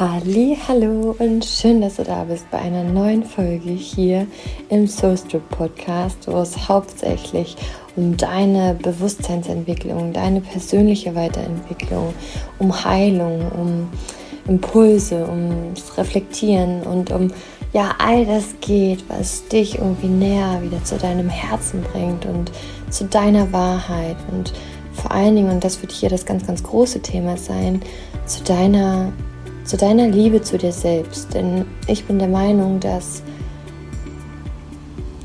Halli, hallo und schön, dass du da bist bei einer neuen Folge hier im Soul Strip Podcast, wo es hauptsächlich um deine Bewusstseinsentwicklung, deine persönliche Weiterentwicklung, um Heilung, um Impulse, ums Reflektieren und um ja all das geht, was dich irgendwie näher wieder zu deinem Herzen bringt und zu deiner Wahrheit und vor allen Dingen, und das wird hier das ganz, ganz große Thema sein, zu deiner zu deiner Liebe zu dir selbst. Denn ich bin der Meinung, dass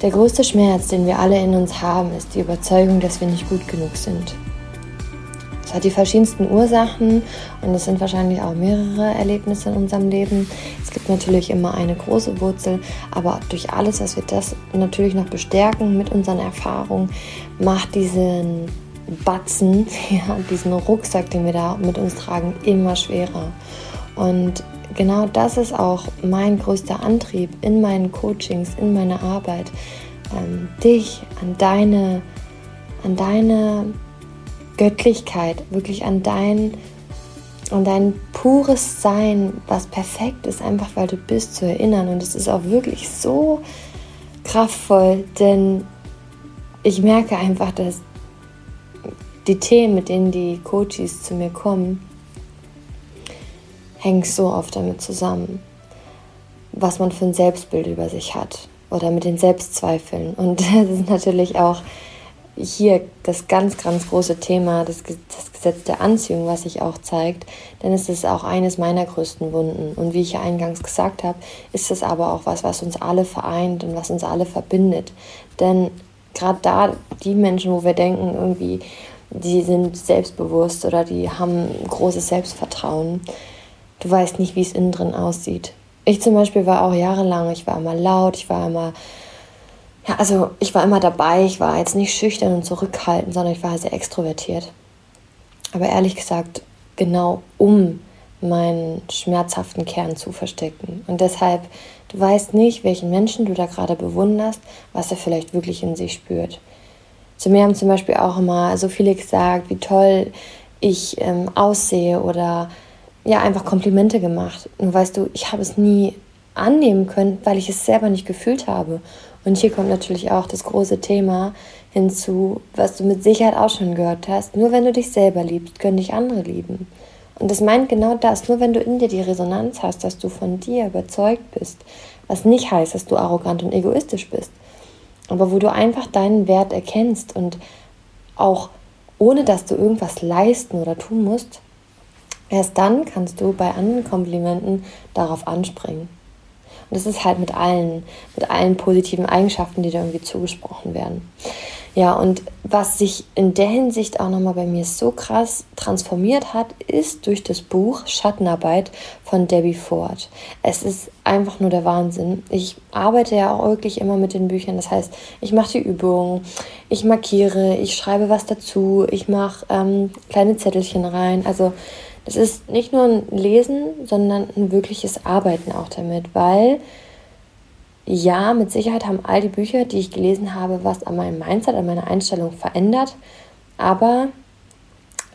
der größte Schmerz, den wir alle in uns haben, ist die Überzeugung, dass wir nicht gut genug sind. Es hat die verschiedensten Ursachen und es sind wahrscheinlich auch mehrere Erlebnisse in unserem Leben. Es gibt natürlich immer eine große Wurzel, aber durch alles, was wir das natürlich noch bestärken mit unseren Erfahrungen, macht diesen Batzen, ja, diesen Rucksack, den wir da mit uns tragen, immer schwerer. Und genau das ist auch mein größter Antrieb in meinen Coachings, in meiner Arbeit, ähm, dich an deine, an deine Göttlichkeit, wirklich an dein, an dein pures Sein, was perfekt ist, einfach weil du bist, zu erinnern. Und es ist auch wirklich so kraftvoll, denn ich merke einfach, dass die Themen, mit denen die Coaches zu mir kommen, hängt so oft damit zusammen, was man für ein Selbstbild über sich hat oder mit den Selbstzweifeln. Und das ist natürlich auch hier das ganz, ganz große Thema, das, das Gesetz der Anziehung, was sich auch zeigt, denn es ist auch eines meiner größten Wunden. Und wie ich ja eingangs gesagt habe, ist es aber auch was, was uns alle vereint und was uns alle verbindet. Denn gerade da, die Menschen, wo wir denken, irgendwie, die sind selbstbewusst oder die haben großes Selbstvertrauen, Du weißt nicht, wie es innen drin aussieht. Ich zum Beispiel war auch jahrelang, ich war immer laut, ich war immer, ja, also ich war immer dabei, ich war jetzt nicht schüchtern und zurückhaltend, sondern ich war sehr extrovertiert. Aber ehrlich gesagt, genau um meinen schmerzhaften Kern zu verstecken. Und deshalb, du weißt nicht, welchen Menschen du da gerade bewunderst, was er vielleicht wirklich in sich spürt. Zu mir haben zum Beispiel auch immer so viele gesagt, wie toll ich ähm, aussehe oder ja einfach Komplimente gemacht. Und weißt du, ich habe es nie annehmen können, weil ich es selber nicht gefühlt habe. Und hier kommt natürlich auch das große Thema hinzu, was du mit Sicherheit auch schon gehört hast. Nur wenn du dich selber liebst, können dich andere lieben. Und das meint genau das. Nur wenn du in dir die Resonanz hast, dass du von dir überzeugt bist, was nicht heißt, dass du arrogant und egoistisch bist, aber wo du einfach deinen Wert erkennst und auch ohne dass du irgendwas leisten oder tun musst, Erst dann kannst du bei anderen Komplimenten darauf anspringen. Und das ist halt mit allen, mit allen positiven Eigenschaften, die da irgendwie zugesprochen werden. Ja, und was sich in der Hinsicht auch nochmal bei mir so krass transformiert hat, ist durch das Buch Schattenarbeit von Debbie Ford. Es ist einfach nur der Wahnsinn. Ich arbeite ja auch wirklich immer mit den Büchern. Das heißt, ich mache die Übungen, ich markiere, ich schreibe was dazu, ich mache ähm, kleine Zettelchen rein. Also es ist nicht nur ein Lesen, sondern ein wirkliches Arbeiten auch damit, weil ja, mit Sicherheit haben all die Bücher, die ich gelesen habe, was an meinem Mindset, an meiner Einstellung verändert, aber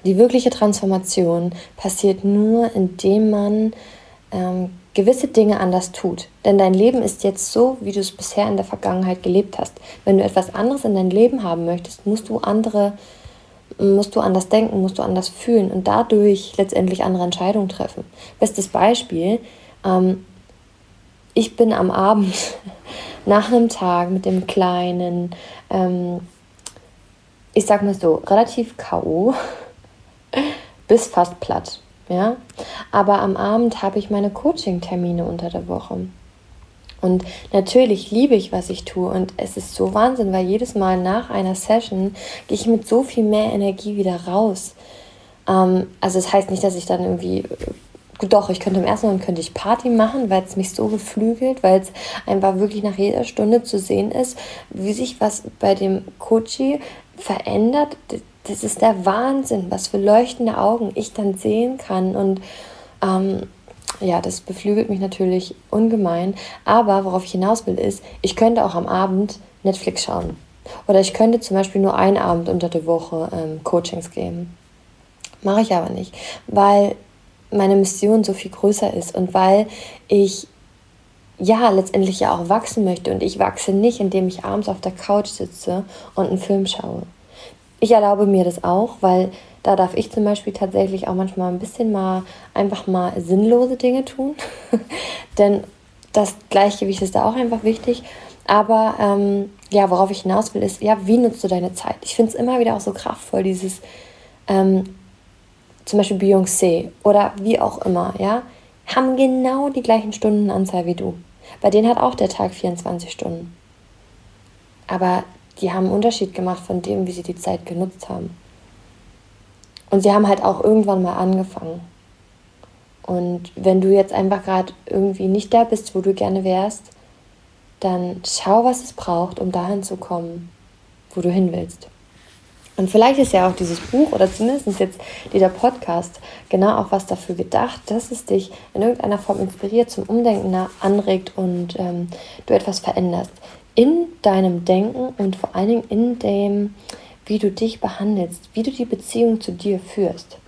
die wirkliche Transformation passiert nur, indem man ähm, gewisse Dinge anders tut. Denn dein Leben ist jetzt so, wie du es bisher in der Vergangenheit gelebt hast. Wenn du etwas anderes in dein Leben haben möchtest, musst du andere musst du anders denken, musst du anders fühlen und dadurch letztendlich andere Entscheidungen treffen. Bestes Beispiel, ähm, ich bin am Abend nach einem Tag mit dem Kleinen, ähm, ich sag mal so, relativ K.O. bis fast platt. Ja? Aber am Abend habe ich meine Coaching-Termine unter der Woche. Und natürlich liebe ich, was ich tue. Und es ist so Wahnsinn, weil jedes Mal nach einer Session gehe ich mit so viel mehr Energie wieder raus. Ähm, also es das heißt nicht, dass ich dann irgendwie gut, doch, ich könnte im ersten Moment könnte ich Party machen, weil es mich so beflügelt, weil es einfach wirklich nach jeder Stunde zu sehen ist, wie sich was bei dem Coachie verändert. Das ist der Wahnsinn, was für leuchtende Augen ich dann sehen kann. Und ähm, ja, das beflügelt mich natürlich ungemein. Aber worauf ich hinaus will, ist, ich könnte auch am Abend Netflix schauen. Oder ich könnte zum Beispiel nur einen Abend unter der Woche ähm, Coachings geben. Mache ich aber nicht, weil meine Mission so viel größer ist und weil ich ja letztendlich ja auch wachsen möchte und ich wachse nicht, indem ich abends auf der Couch sitze und einen Film schaue. Ich erlaube mir das auch, weil da darf ich zum Beispiel tatsächlich auch manchmal ein bisschen mal einfach mal sinnlose Dinge tun. Denn das Gleichgewicht ist da auch einfach wichtig. Aber ähm, ja, worauf ich hinaus will, ist, ja, wie nutzt du deine Zeit? Ich finde es immer wieder auch so kraftvoll, dieses ähm, zum Beispiel Beyoncé oder wie auch immer, ja, haben genau die gleichen Stundenanzahl wie du. Bei denen hat auch der Tag 24 Stunden. Aber die haben einen Unterschied gemacht von dem, wie sie die Zeit genutzt haben. Und sie haben halt auch irgendwann mal angefangen. Und wenn du jetzt einfach gerade irgendwie nicht da bist, wo du gerne wärst, dann schau, was es braucht, um dahin zu kommen, wo du hin willst. Und vielleicht ist ja auch dieses Buch oder zumindest jetzt dieser Podcast genau auch was dafür gedacht, dass es dich in irgendeiner Form inspiriert, zum Umdenken anregt und ähm, du etwas veränderst. In deinem Denken und vor allen Dingen in dem, wie du dich behandelst, wie du die Beziehung zu dir führst.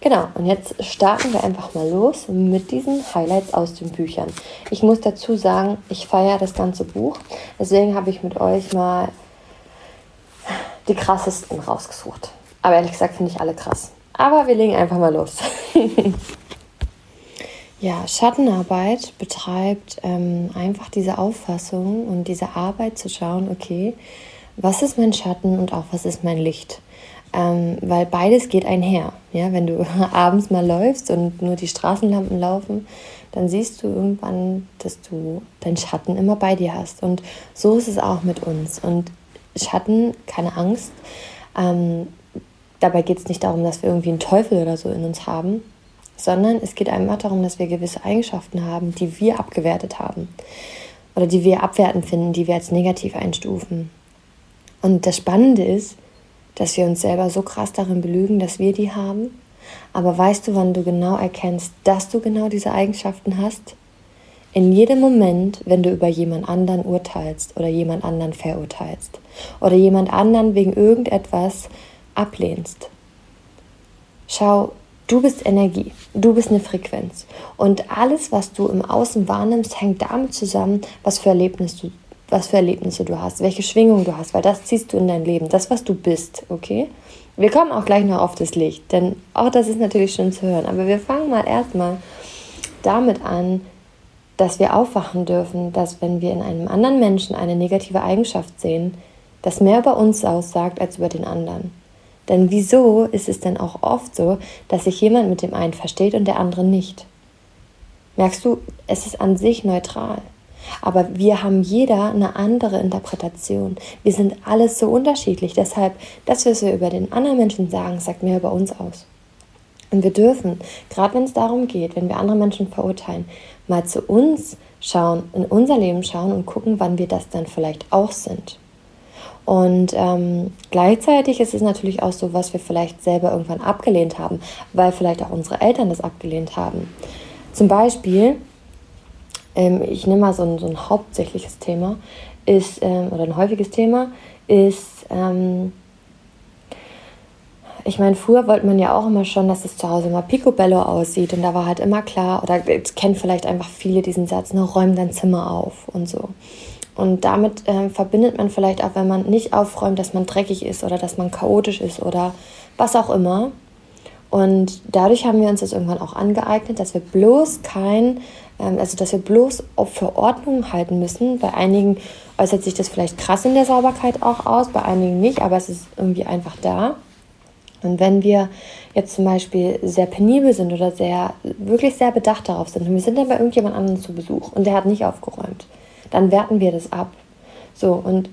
Genau, und jetzt starten wir einfach mal los mit diesen Highlights aus den Büchern. Ich muss dazu sagen, ich feiere das ganze Buch. Deswegen habe ich mit euch mal die krassesten rausgesucht. Aber ehrlich gesagt finde ich alle krass. Aber wir legen einfach mal los. ja, Schattenarbeit betreibt ähm, einfach diese Auffassung und diese Arbeit zu schauen, okay, was ist mein Schatten und auch was ist mein Licht? Ähm, weil beides geht einher. Ja? Wenn du abends mal läufst und nur die Straßenlampen laufen, dann siehst du irgendwann, dass du deinen Schatten immer bei dir hast. Und so ist es auch mit uns. Und Schatten, keine Angst. Ähm, dabei geht es nicht darum, dass wir irgendwie einen Teufel oder so in uns haben, sondern es geht einfach darum, dass wir gewisse Eigenschaften haben, die wir abgewertet haben oder die wir abwertend finden, die wir als negativ einstufen. Und das Spannende ist, dass wir uns selber so krass darin belügen, dass wir die haben. Aber weißt du, wann du genau erkennst, dass du genau diese Eigenschaften hast? In jedem Moment, wenn du über jemand anderen urteilst oder jemand anderen verurteilst oder jemand anderen wegen irgendetwas ablehnst. Schau, du bist Energie, du bist eine Frequenz und alles, was du im Außen wahrnimmst, hängt damit zusammen, was für Erlebnisse du, was für Erlebnisse du hast, welche Schwingung du hast, weil das ziehst du in dein Leben, das, was du bist, okay? Wir kommen auch gleich noch auf das Licht, denn auch das ist natürlich schön zu hören, aber wir fangen mal erstmal damit an, dass wir aufwachen dürfen, dass wenn wir in einem anderen Menschen eine negative Eigenschaft sehen, das mehr über uns aussagt als über den anderen. Denn wieso ist es denn auch oft so, dass sich jemand mit dem einen versteht und der andere nicht? Merkst du, es ist an sich neutral. Aber wir haben jeder eine andere Interpretation. Wir sind alles so unterschiedlich. Deshalb, das, was wir über den anderen Menschen sagen, sagt mehr über uns aus. Und wir dürfen, gerade wenn es darum geht, wenn wir andere Menschen verurteilen, mal zu uns schauen, in unser Leben schauen und gucken, wann wir das dann vielleicht auch sind. Und ähm, gleichzeitig ist es natürlich auch so, was wir vielleicht selber irgendwann abgelehnt haben, weil vielleicht auch unsere Eltern das abgelehnt haben. Zum Beispiel, ähm, ich nehme mal so ein, so ein hauptsächliches Thema, ist, ähm, oder ein häufiges Thema, ist, ähm, ich meine, früher wollte man ja auch immer schon, dass es zu Hause mal picobello aussieht und da war halt immer klar, oder jetzt kennen vielleicht einfach viele diesen Satz, ne, räum dein Zimmer auf und so. Und damit äh, verbindet man vielleicht auch, wenn man nicht aufräumt, dass man dreckig ist oder dass man chaotisch ist oder was auch immer. Und dadurch haben wir uns das irgendwann auch angeeignet, dass wir bloß kein, also dass wir bloß auf Verordnungen halten müssen. Bei einigen äußert sich das vielleicht krass in der Sauberkeit auch aus, bei einigen nicht, aber es ist irgendwie einfach da. Und wenn wir jetzt zum Beispiel sehr penibel sind oder sehr, wirklich sehr bedacht darauf sind und wir sind dann bei irgendjemand anderem zu Besuch und der hat nicht aufgeräumt, dann werten wir das ab. So, und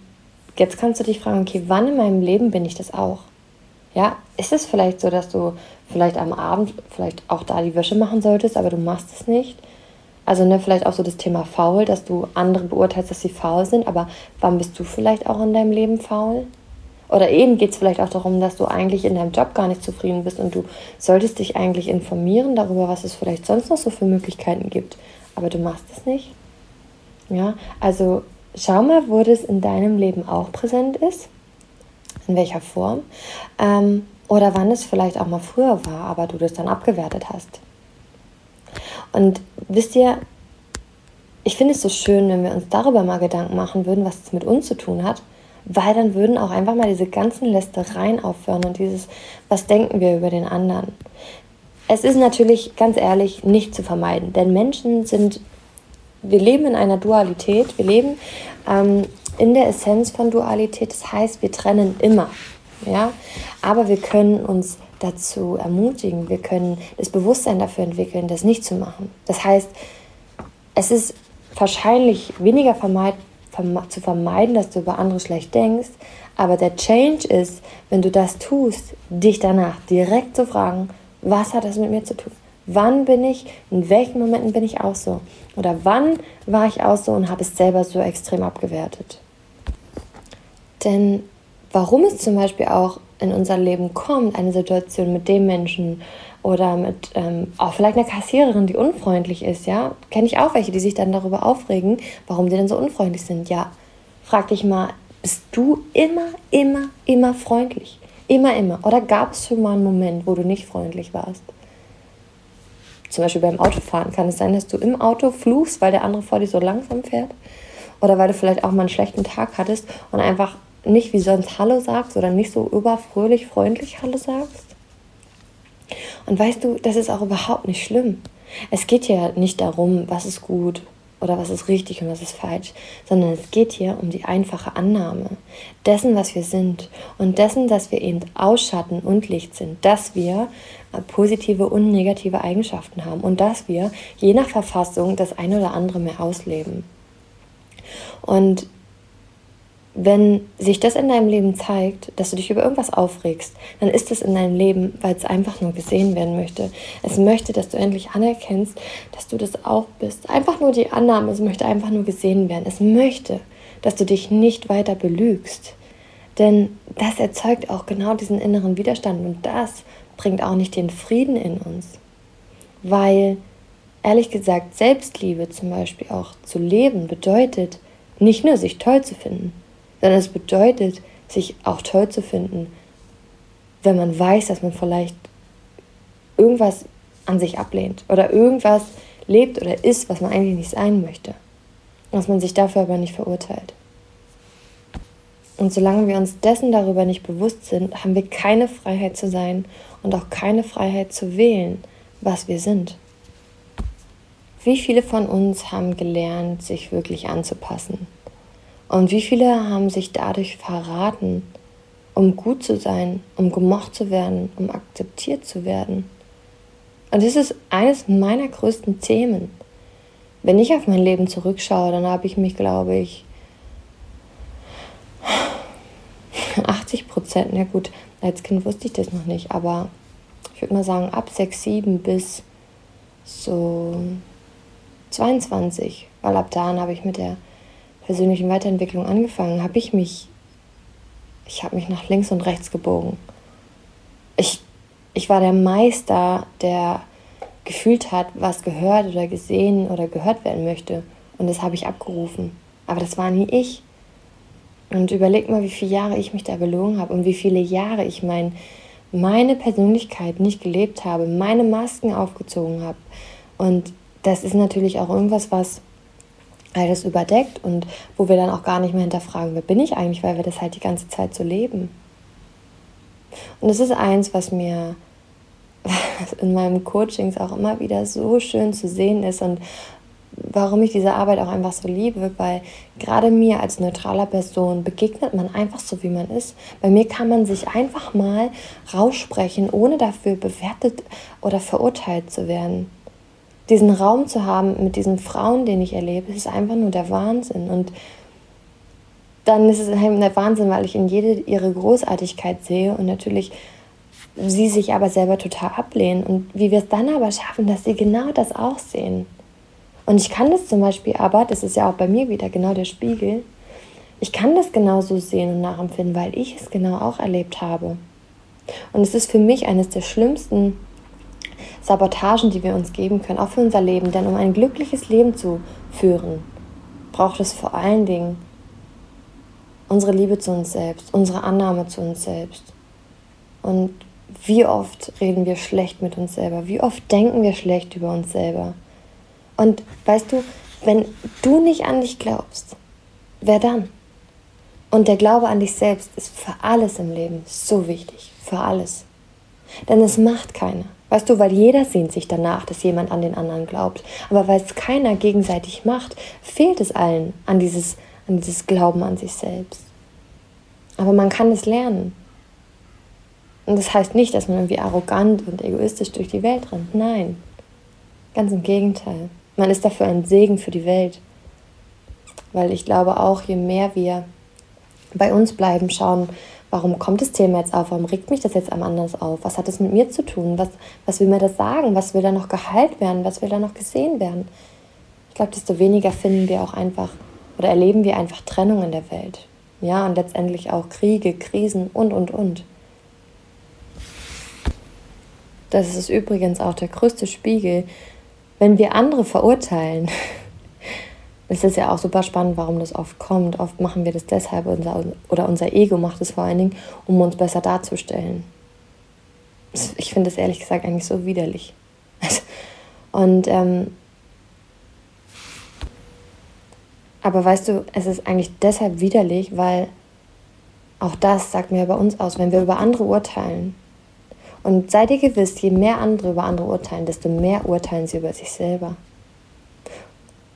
jetzt kannst du dich fragen, okay, wann in meinem Leben bin ich das auch? Ja, ist es vielleicht so, dass du vielleicht am Abend vielleicht auch da die Wäsche machen solltest, aber du machst es nicht? Also ne, vielleicht auch so das Thema faul, dass du andere beurteilst, dass sie faul sind, aber wann bist du vielleicht auch in deinem Leben faul? Oder eben geht es vielleicht auch darum, dass du eigentlich in deinem Job gar nicht zufrieden bist und du solltest dich eigentlich informieren darüber, was es vielleicht sonst noch so für Möglichkeiten gibt. Aber du machst es nicht. Ja, also schau mal, wo das in deinem Leben auch präsent ist. In welcher Form. Ähm, oder wann es vielleicht auch mal früher war, aber du das dann abgewertet hast. Und wisst ihr, ich finde es so schön, wenn wir uns darüber mal Gedanken machen würden, was es mit uns zu tun hat, weil dann würden auch einfach mal diese ganzen Lästereien aufhören und dieses, was denken wir über den anderen. Es ist natürlich, ganz ehrlich, nicht zu vermeiden, denn Menschen sind, wir leben in einer Dualität, wir leben ähm, in der Essenz von Dualität, das heißt, wir trennen immer, ja, aber wir können uns dazu ermutigen, wir können das Bewusstsein dafür entwickeln, das nicht zu machen. Das heißt, es ist wahrscheinlich weniger vermeid, verme zu vermeiden, dass du über andere schlecht denkst, aber der Change ist, wenn du das tust, dich danach direkt zu fragen, was hat das mit mir zu tun? Wann bin ich, in welchen Momenten bin ich auch so? Oder wann war ich auch so und habe es selber so extrem abgewertet? Denn warum es zum Beispiel auch in unser Leben kommt, eine Situation mit dem Menschen oder mit ähm, auch vielleicht einer Kassiererin, die unfreundlich ist, ja, kenne ich auch welche, die sich dann darüber aufregen, warum die denn so unfreundlich sind. Ja, frag dich mal, bist du immer, immer, immer freundlich? Immer, immer. Oder gab es schon mal einen Moment, wo du nicht freundlich warst? Zum Beispiel beim Autofahren kann es sein, dass du im Auto fluchst, weil der andere vor dir so langsam fährt. Oder weil du vielleicht auch mal einen schlechten Tag hattest und einfach nicht wie sonst Hallo sagst oder nicht so überfröhlich freundlich Hallo sagst. Und weißt du, das ist auch überhaupt nicht schlimm. Es geht ja nicht darum, was ist gut oder was ist richtig und was ist falsch, sondern es geht hier um die einfache Annahme dessen, was wir sind und dessen, dass wir eben Ausschatten und Licht sind, dass wir äh, positive und negative Eigenschaften haben und dass wir je nach Verfassung das eine oder andere mehr ausleben. Und wenn sich das in deinem Leben zeigt, dass du dich über irgendwas aufregst, dann ist es in deinem Leben, weil es einfach nur gesehen werden möchte. Es möchte, dass du endlich anerkennst, dass du das auch bist. Einfach nur die Annahme, es möchte einfach nur gesehen werden. Es möchte, dass du dich nicht weiter belügst. Denn das erzeugt auch genau diesen inneren Widerstand und das bringt auch nicht den Frieden in uns. Weil, ehrlich gesagt, Selbstliebe zum Beispiel auch zu leben bedeutet, nicht nur sich toll zu finden, sondern es bedeutet, sich auch toll zu finden, wenn man weiß, dass man vielleicht irgendwas an sich ablehnt oder irgendwas lebt oder ist, was man eigentlich nicht sein möchte. Dass man sich dafür aber nicht verurteilt. Und solange wir uns dessen darüber nicht bewusst sind, haben wir keine Freiheit zu sein und auch keine Freiheit zu wählen, was wir sind. Wie viele von uns haben gelernt, sich wirklich anzupassen? Und wie viele haben sich dadurch verraten, um gut zu sein, um gemocht zu werden, um akzeptiert zu werden? Und das ist eines meiner größten Themen. Wenn ich auf mein Leben zurückschaue, dann habe ich mich, glaube ich, 80 Prozent, na gut, als Kind wusste ich das noch nicht, aber ich würde mal sagen, ab 6, 7 bis so 22, weil ab da habe ich mit der persönlichen Weiterentwicklung angefangen, habe ich mich, ich habe mich nach links und rechts gebogen. Ich, ich war der Meister, der gefühlt hat, was gehört oder gesehen oder gehört werden möchte. Und das habe ich abgerufen. Aber das war nie ich. Und überleg mal, wie viele Jahre ich mich da belogen habe und wie viele Jahre ich mein, meine Persönlichkeit nicht gelebt habe, meine Masken aufgezogen habe. Und das ist natürlich auch irgendwas, was alles überdeckt und wo wir dann auch gar nicht mehr hinterfragen, wer bin ich eigentlich, weil wir das halt die ganze Zeit so leben. Und das ist eins, was mir in meinen Coachings auch immer wieder so schön zu sehen ist und warum ich diese Arbeit auch einfach so liebe, weil gerade mir als neutraler Person begegnet man einfach so, wie man ist. Bei mir kann man sich einfach mal raussprechen, ohne dafür bewertet oder verurteilt zu werden diesen Raum zu haben mit diesen Frauen, den ich erlebe, ist einfach nur der Wahnsinn. Und dann ist es der Wahnsinn, weil ich in jede ihre Großartigkeit sehe und natürlich sie sich aber selber total ablehnen. Und wie wir es dann aber schaffen, dass sie genau das auch sehen. Und ich kann das zum Beispiel aber, das ist ja auch bei mir wieder genau der Spiegel, ich kann das genauso sehen und nachempfinden, weil ich es genau auch erlebt habe. Und es ist für mich eines der schlimmsten Sabotagen, die wir uns geben können, auch für unser Leben. Denn um ein glückliches Leben zu führen, braucht es vor allen Dingen unsere Liebe zu uns selbst, unsere Annahme zu uns selbst. Und wie oft reden wir schlecht mit uns selber? Wie oft denken wir schlecht über uns selber? Und weißt du, wenn du nicht an dich glaubst, wer dann? Und der Glaube an dich selbst ist für alles im Leben so wichtig, für alles. Denn es macht keiner. Weißt du, weil jeder sehnt sich danach, dass jemand an den anderen glaubt. Aber weil es keiner gegenseitig macht, fehlt es allen an dieses, an dieses Glauben an sich selbst. Aber man kann es lernen. Und das heißt nicht, dass man irgendwie arrogant und egoistisch durch die Welt rennt. Nein, ganz im Gegenteil. Man ist dafür ein Segen für die Welt. Weil ich glaube auch, je mehr wir bei uns bleiben, schauen, warum kommt das Thema jetzt auf? Warum regt mich das jetzt am anders auf? Was hat das mit mir zu tun? Was, was will mir das sagen? Was will da noch geheilt werden? Was will da noch gesehen werden? Ich glaube, desto weniger finden wir auch einfach oder erleben wir einfach Trennung in der Welt. Ja, und letztendlich auch Kriege, Krisen und, und, und. Das ist übrigens auch der größte Spiegel, wenn wir andere verurteilen es ist ja auch super spannend, warum das oft kommt. Oft machen wir das deshalb, unser, oder unser Ego macht es vor allen Dingen, um uns besser darzustellen. Ich finde es ehrlich gesagt eigentlich so widerlich. Und ähm, aber weißt du, es ist eigentlich deshalb widerlich, weil auch das sagt mir bei uns aus, wenn wir über andere urteilen. Und seid ihr gewiss, je mehr andere über andere urteilen, desto mehr urteilen sie über sich selber.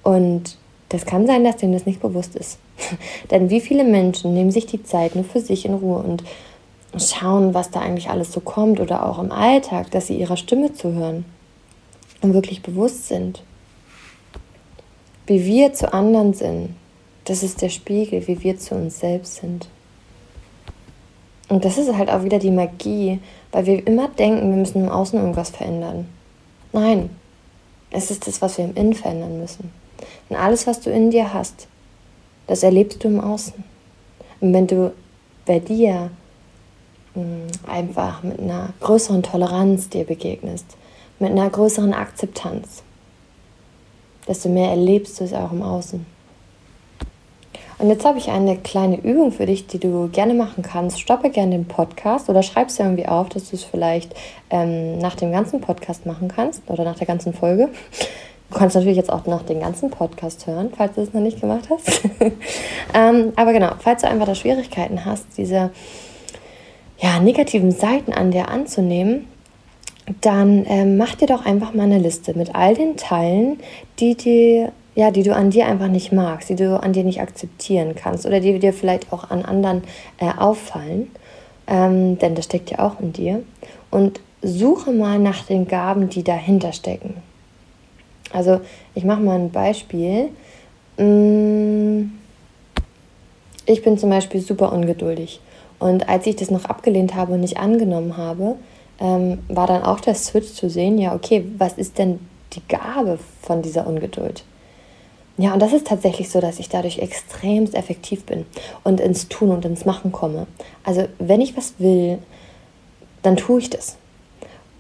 Und das kann sein, dass denen das nicht bewusst ist. Denn wie viele Menschen nehmen sich die Zeit nur für sich in Ruhe und schauen, was da eigentlich alles so kommt oder auch im Alltag, dass sie ihrer Stimme zuhören und wirklich bewusst sind. Wie wir zu anderen sind, das ist der Spiegel, wie wir zu uns selbst sind. Und das ist halt auch wieder die Magie, weil wir immer denken, wir müssen im Außen irgendwas verändern. Nein, es ist das, was wir im Innen verändern müssen. Und alles, was du in dir hast, das erlebst du im Außen. Und wenn du bei dir hm, einfach mit einer größeren Toleranz dir begegnest, mit einer größeren Akzeptanz, desto mehr erlebst du es auch im Außen. Und jetzt habe ich eine kleine Übung für dich, die du gerne machen kannst. Stoppe gerne den Podcast oder schreib es irgendwie auf, dass du es vielleicht ähm, nach dem ganzen Podcast machen kannst oder nach der ganzen Folge. Du kannst natürlich jetzt auch noch den ganzen Podcast hören, falls du es noch nicht gemacht hast. ähm, aber genau, falls du einfach da Schwierigkeiten hast, diese ja, negativen Seiten an dir anzunehmen, dann ähm, mach dir doch einfach mal eine Liste mit all den Teilen, die dir ja, die du an dir einfach nicht magst, die du an dir nicht akzeptieren kannst oder die dir vielleicht auch an anderen äh, auffallen, ähm, denn das steckt ja auch in dir. Und suche mal nach den Gaben, die dahinter stecken. Also ich mache mal ein Beispiel. Mm, ich bin zum Beispiel super ungeduldig. Und als ich das noch abgelehnt habe und nicht angenommen habe, ähm, war dann auch der Switch zu sehen, ja, okay, was ist denn die Gabe von dieser Ungeduld? Ja, und das ist tatsächlich so, dass ich dadurch extremst effektiv bin und ins Tun und ins Machen komme. Also wenn ich was will, dann tue ich das.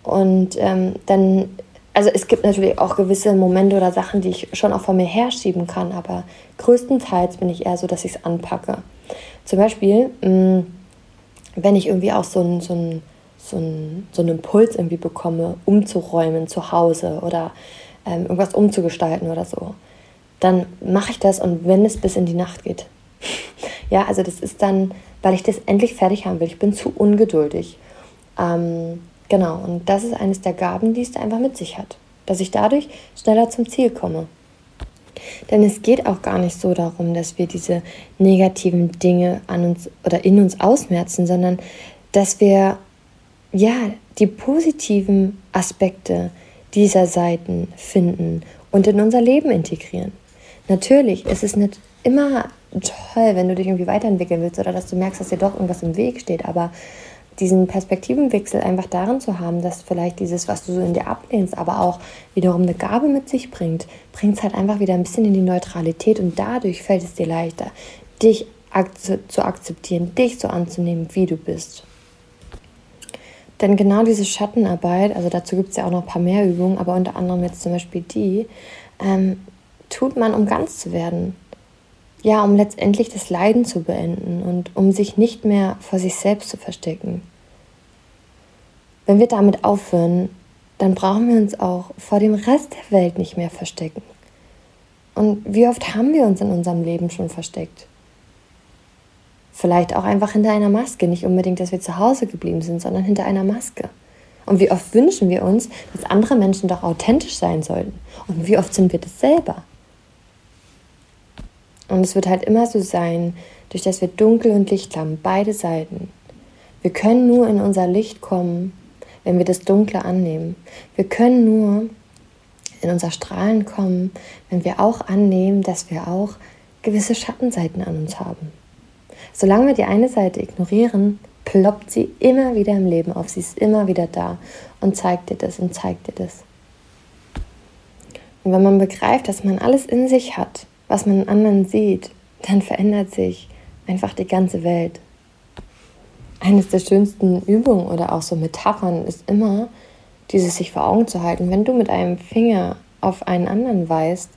Und ähm, dann also es gibt natürlich auch gewisse Momente oder Sachen, die ich schon auch von mir herschieben kann, aber größtenteils bin ich eher so, dass ich es anpacke. Zum Beispiel, mm, wenn ich irgendwie auch so einen, so, so, einen, so einen Impuls irgendwie bekomme, umzuräumen zu Hause oder ähm, irgendwas umzugestalten oder so, dann mache ich das und wenn es bis in die Nacht geht. ja, also das ist dann, weil ich das endlich fertig haben will. Ich bin zu ungeduldig. Ähm, Genau, und das ist eines der Gaben, die es einfach mit sich hat, dass ich dadurch schneller zum Ziel komme. Denn es geht auch gar nicht so darum, dass wir diese negativen Dinge an uns oder in uns ausmerzen, sondern dass wir ja die positiven Aspekte dieser Seiten finden und in unser Leben integrieren. Natürlich ist es nicht immer toll, wenn du dich irgendwie weiterentwickeln willst oder dass du merkst, dass dir doch irgendwas im Weg steht, aber diesen Perspektivenwechsel einfach darin zu haben, dass vielleicht dieses, was du so in dir ablehnst, aber auch wiederum eine Gabe mit sich bringt, bringt es halt einfach wieder ein bisschen in die Neutralität und dadurch fällt es dir leichter, dich zu akzeptieren, dich so anzunehmen, wie du bist. Denn genau diese Schattenarbeit, also dazu gibt es ja auch noch ein paar mehr Übungen, aber unter anderem jetzt zum Beispiel die, ähm, tut man, um ganz zu werden ja, um letztendlich das Leiden zu beenden und um sich nicht mehr vor sich selbst zu verstecken. Wenn wir damit aufhören, dann brauchen wir uns auch vor dem Rest der Welt nicht mehr verstecken. Und wie oft haben wir uns in unserem Leben schon versteckt? Vielleicht auch einfach hinter einer Maske, nicht unbedingt, dass wir zu Hause geblieben sind, sondern hinter einer Maske. Und wie oft wünschen wir uns, dass andere Menschen doch authentisch sein sollten? Und wie oft sind wir das selber? Und es wird halt immer so sein, durch das wir Dunkel und Licht haben, beide Seiten. Wir können nur in unser Licht kommen, wenn wir das Dunkle annehmen. Wir können nur in unser Strahlen kommen, wenn wir auch annehmen, dass wir auch gewisse Schattenseiten an uns haben. Solange wir die eine Seite ignorieren, ploppt sie immer wieder im Leben auf. Sie ist immer wieder da und zeigt dir das und zeigt dir das. Und wenn man begreift, dass man alles in sich hat, was man in anderen sieht, dann verändert sich einfach die ganze Welt. Eines der schönsten Übungen oder auch so Metaphern ist immer, dieses sich vor Augen zu halten. Wenn du mit einem Finger auf einen anderen weist,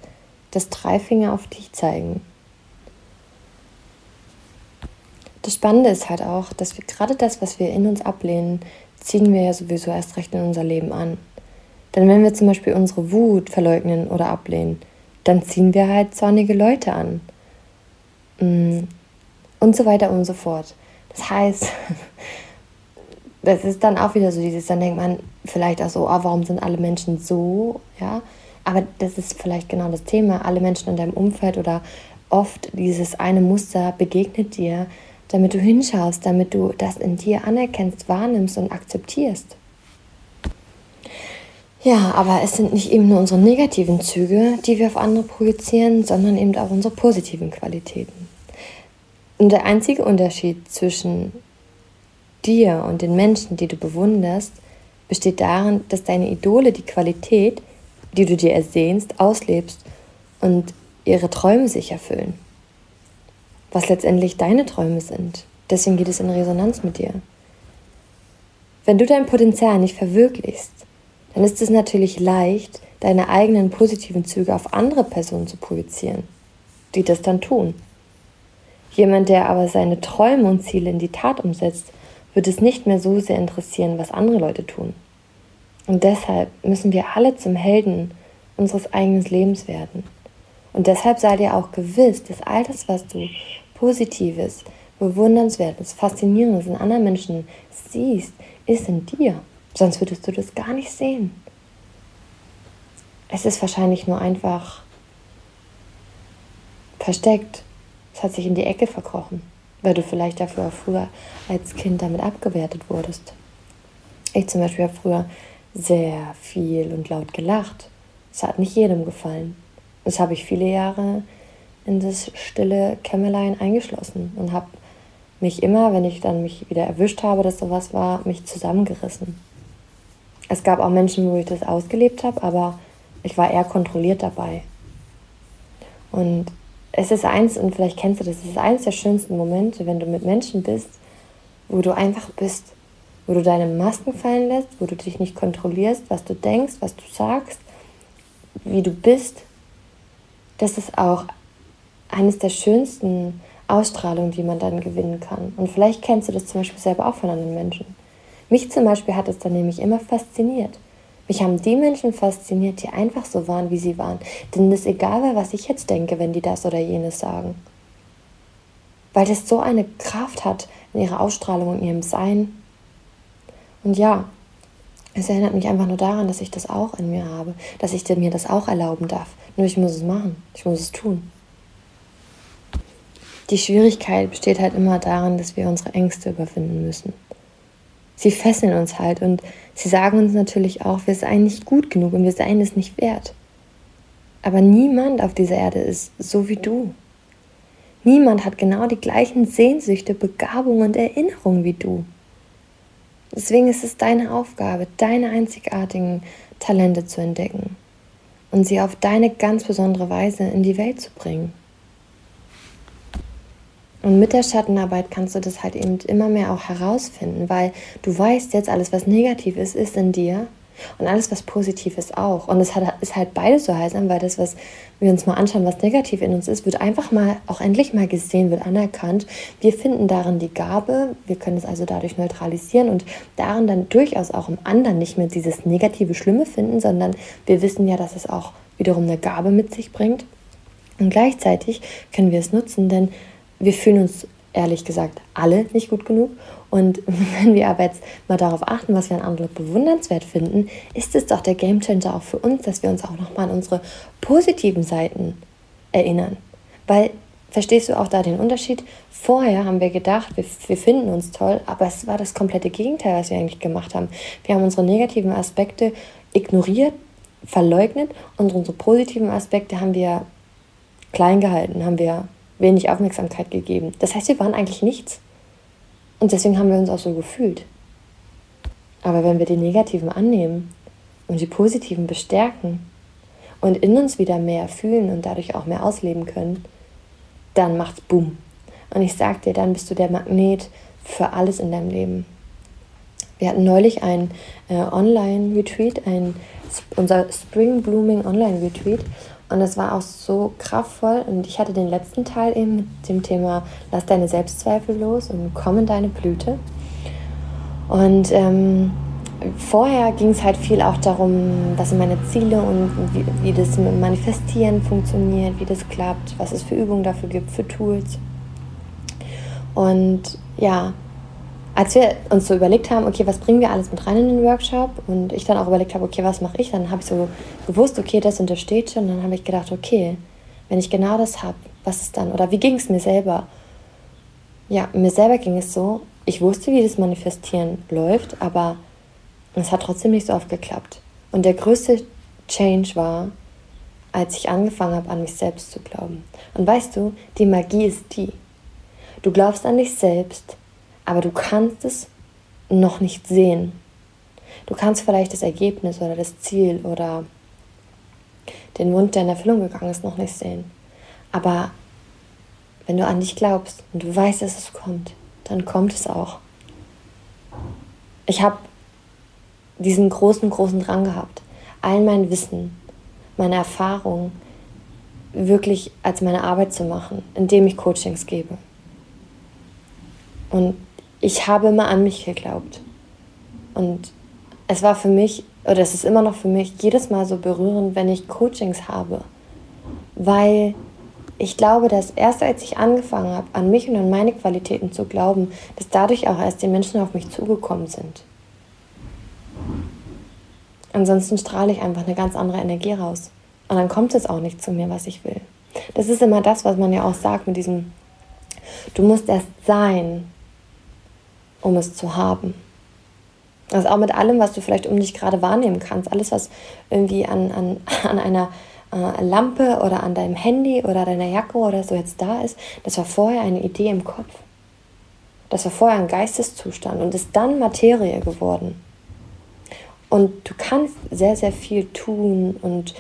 dass drei Finger auf dich zeigen. Das Spannende ist halt auch, dass wir gerade das, was wir in uns ablehnen, ziehen wir ja sowieso erst recht in unser Leben an. Denn wenn wir zum Beispiel unsere Wut verleugnen oder ablehnen, dann ziehen wir halt zornige Leute an. Mm. Und so weiter und so fort. Das heißt, das ist dann auch wieder so dieses, dann denkt man vielleicht auch so, oh, warum sind alle Menschen so, ja? Aber das ist vielleicht genau das Thema. Alle Menschen in deinem Umfeld oder oft dieses eine Muster begegnet dir, damit du hinschaust, damit du das in dir anerkennst, wahrnimmst und akzeptierst. Ja, aber es sind nicht eben nur unsere negativen Züge, die wir auf andere projizieren, sondern eben auch unsere positiven Qualitäten. Und der einzige Unterschied zwischen dir und den Menschen, die du bewunderst, besteht darin, dass deine Idole die Qualität, die du dir ersehnst, auslebst und ihre Träume sich erfüllen. Was letztendlich deine Träume sind. Deswegen geht es in Resonanz mit dir. Wenn du dein Potenzial nicht verwirklichst, dann ist es natürlich leicht, deine eigenen positiven Züge auf andere Personen zu projizieren, die das dann tun. Jemand, der aber seine Träume und Ziele in die Tat umsetzt, wird es nicht mehr so sehr interessieren, was andere Leute tun. Und deshalb müssen wir alle zum Helden unseres eigenen Lebens werden. Und deshalb sei dir auch gewiss, dass all das, was du Positives, Bewundernswertes, Faszinierendes in anderen Menschen siehst, ist in dir. Sonst würdest du das gar nicht sehen. Es ist wahrscheinlich nur einfach versteckt. Es hat sich in die Ecke verkrochen, weil du vielleicht dafür auch früher als Kind damit abgewertet wurdest. Ich zum Beispiel habe früher sehr viel und laut gelacht. Es hat nicht jedem gefallen. Das habe ich viele Jahre in das stille Kämmerlein eingeschlossen und habe mich immer, wenn ich dann mich wieder erwischt habe, dass sowas war, mich zusammengerissen. Es gab auch Menschen, wo ich das ausgelebt habe, aber ich war eher kontrolliert dabei. Und es ist eins, und vielleicht kennst du das, es ist eins der schönsten Momente, wenn du mit Menschen bist, wo du einfach bist, wo du deine Masken fallen lässt, wo du dich nicht kontrollierst, was du denkst, was du sagst, wie du bist. Das ist auch eines der schönsten Ausstrahlungen, die man dann gewinnen kann. Und vielleicht kennst du das zum Beispiel selber auch von anderen Menschen. Mich zum Beispiel hat es dann nämlich immer fasziniert. Mich haben die Menschen fasziniert, die einfach so waren, wie sie waren. Denn es ist egal, was ich jetzt denke, wenn die das oder jenes sagen. Weil das so eine Kraft hat in ihrer Ausstrahlung und ihrem Sein. Und ja, es erinnert mich einfach nur daran, dass ich das auch in mir habe, dass ich mir das auch erlauben darf. Nur ich muss es machen, ich muss es tun. Die Schwierigkeit besteht halt immer darin, dass wir unsere Ängste überwinden müssen sie fesseln uns halt und sie sagen uns natürlich auch, wir seien nicht gut genug und wir seien es nicht wert. Aber niemand auf dieser Erde ist so wie du. Niemand hat genau die gleichen Sehnsüchte, Begabungen und Erinnerungen wie du. Deswegen ist es deine Aufgabe, deine einzigartigen Talente zu entdecken und sie auf deine ganz besondere Weise in die Welt zu bringen. Und mit der Schattenarbeit kannst du das halt eben immer mehr auch herausfinden, weil du weißt jetzt, alles, was negativ ist, ist in dir. Und alles, was positiv ist, auch. Und es ist halt beides so heilsam, weil das, was wir uns mal anschauen, was negativ in uns ist, wird einfach mal, auch endlich mal gesehen, wird anerkannt. Wir finden darin die Gabe, wir können es also dadurch neutralisieren und darin dann durchaus auch im anderen nicht mehr dieses negative, schlimme finden, sondern wir wissen ja, dass es auch wiederum eine Gabe mit sich bringt. Und gleichzeitig können wir es nutzen, denn wir fühlen uns ehrlich gesagt alle nicht gut genug. Und wenn wir aber jetzt mal darauf achten, was wir an anderen bewundernswert finden, ist es doch der Gamechanger auch für uns, dass wir uns auch nochmal an unsere positiven Seiten erinnern. Weil, verstehst du auch da den Unterschied? Vorher haben wir gedacht, wir, wir finden uns toll, aber es war das komplette Gegenteil, was wir eigentlich gemacht haben. Wir haben unsere negativen Aspekte ignoriert, verleugnet und unsere positiven Aspekte haben wir klein gehalten, haben wir wenig Aufmerksamkeit gegeben. Das heißt, wir waren eigentlich nichts. Und deswegen haben wir uns auch so gefühlt. Aber wenn wir die negativen annehmen und die positiven bestärken und in uns wieder mehr fühlen und dadurch auch mehr ausleben können, dann macht's Boom. Und ich sag dir, dann bist du der Magnet für alles in deinem Leben. Wir hatten neulich ein äh, Online-Retreat, ein, unser Spring Blooming Online-Retreat. Und das war auch so kraftvoll. Und ich hatte den letzten Teil eben mit dem Thema Lass deine Selbstzweifel los und komm in deine Blüte. Und ähm, vorher ging es halt viel auch darum, was sind meine Ziele und wie, wie das mit Manifestieren funktioniert, wie das klappt, was es für Übungen dafür gibt, für Tools. Und ja, als wir uns so überlegt haben, okay, was bringen wir alles mit rein in den Workshop und ich dann auch überlegt habe, okay, was mache ich, dann habe ich so gewusst, okay, das untersteht schon. Und dann habe ich gedacht, okay, wenn ich genau das habe, was ist dann? Oder wie ging es mir selber? Ja, mir selber ging es so, ich wusste, wie das Manifestieren läuft, aber es hat trotzdem nicht so oft geklappt. Und der größte Change war, als ich angefangen habe, an mich selbst zu glauben. Und weißt du, die Magie ist die. Du glaubst an dich selbst, aber du kannst es noch nicht sehen. Du kannst vielleicht das Ergebnis oder das Ziel oder den Wunsch, der in Erfüllung gegangen ist, noch nicht sehen. Aber wenn du an dich glaubst und du weißt, dass es kommt, dann kommt es auch. Ich habe diesen großen, großen Drang gehabt, all mein Wissen, meine Erfahrung wirklich als meine Arbeit zu machen, indem ich Coachings gebe. Und ich habe immer an mich geglaubt. Und es war für mich, oder es ist immer noch für mich, jedes Mal so berührend, wenn ich Coachings habe. Weil ich glaube, dass erst als ich angefangen habe, an mich und an meine Qualitäten zu glauben, dass dadurch auch erst die Menschen auf mich zugekommen sind. Ansonsten strahle ich einfach eine ganz andere Energie raus. Und dann kommt es auch nicht zu mir, was ich will. Das ist immer das, was man ja auch sagt mit diesem, du musst erst sein, um es zu haben. Also auch mit allem, was du vielleicht um dich gerade wahrnehmen kannst. Alles, was irgendwie an, an, an einer äh, Lampe oder an deinem Handy oder deiner Jacke oder so jetzt da ist, das war vorher eine Idee im Kopf. Das war vorher ein Geisteszustand und ist dann Materie geworden. Und du kannst sehr, sehr viel tun und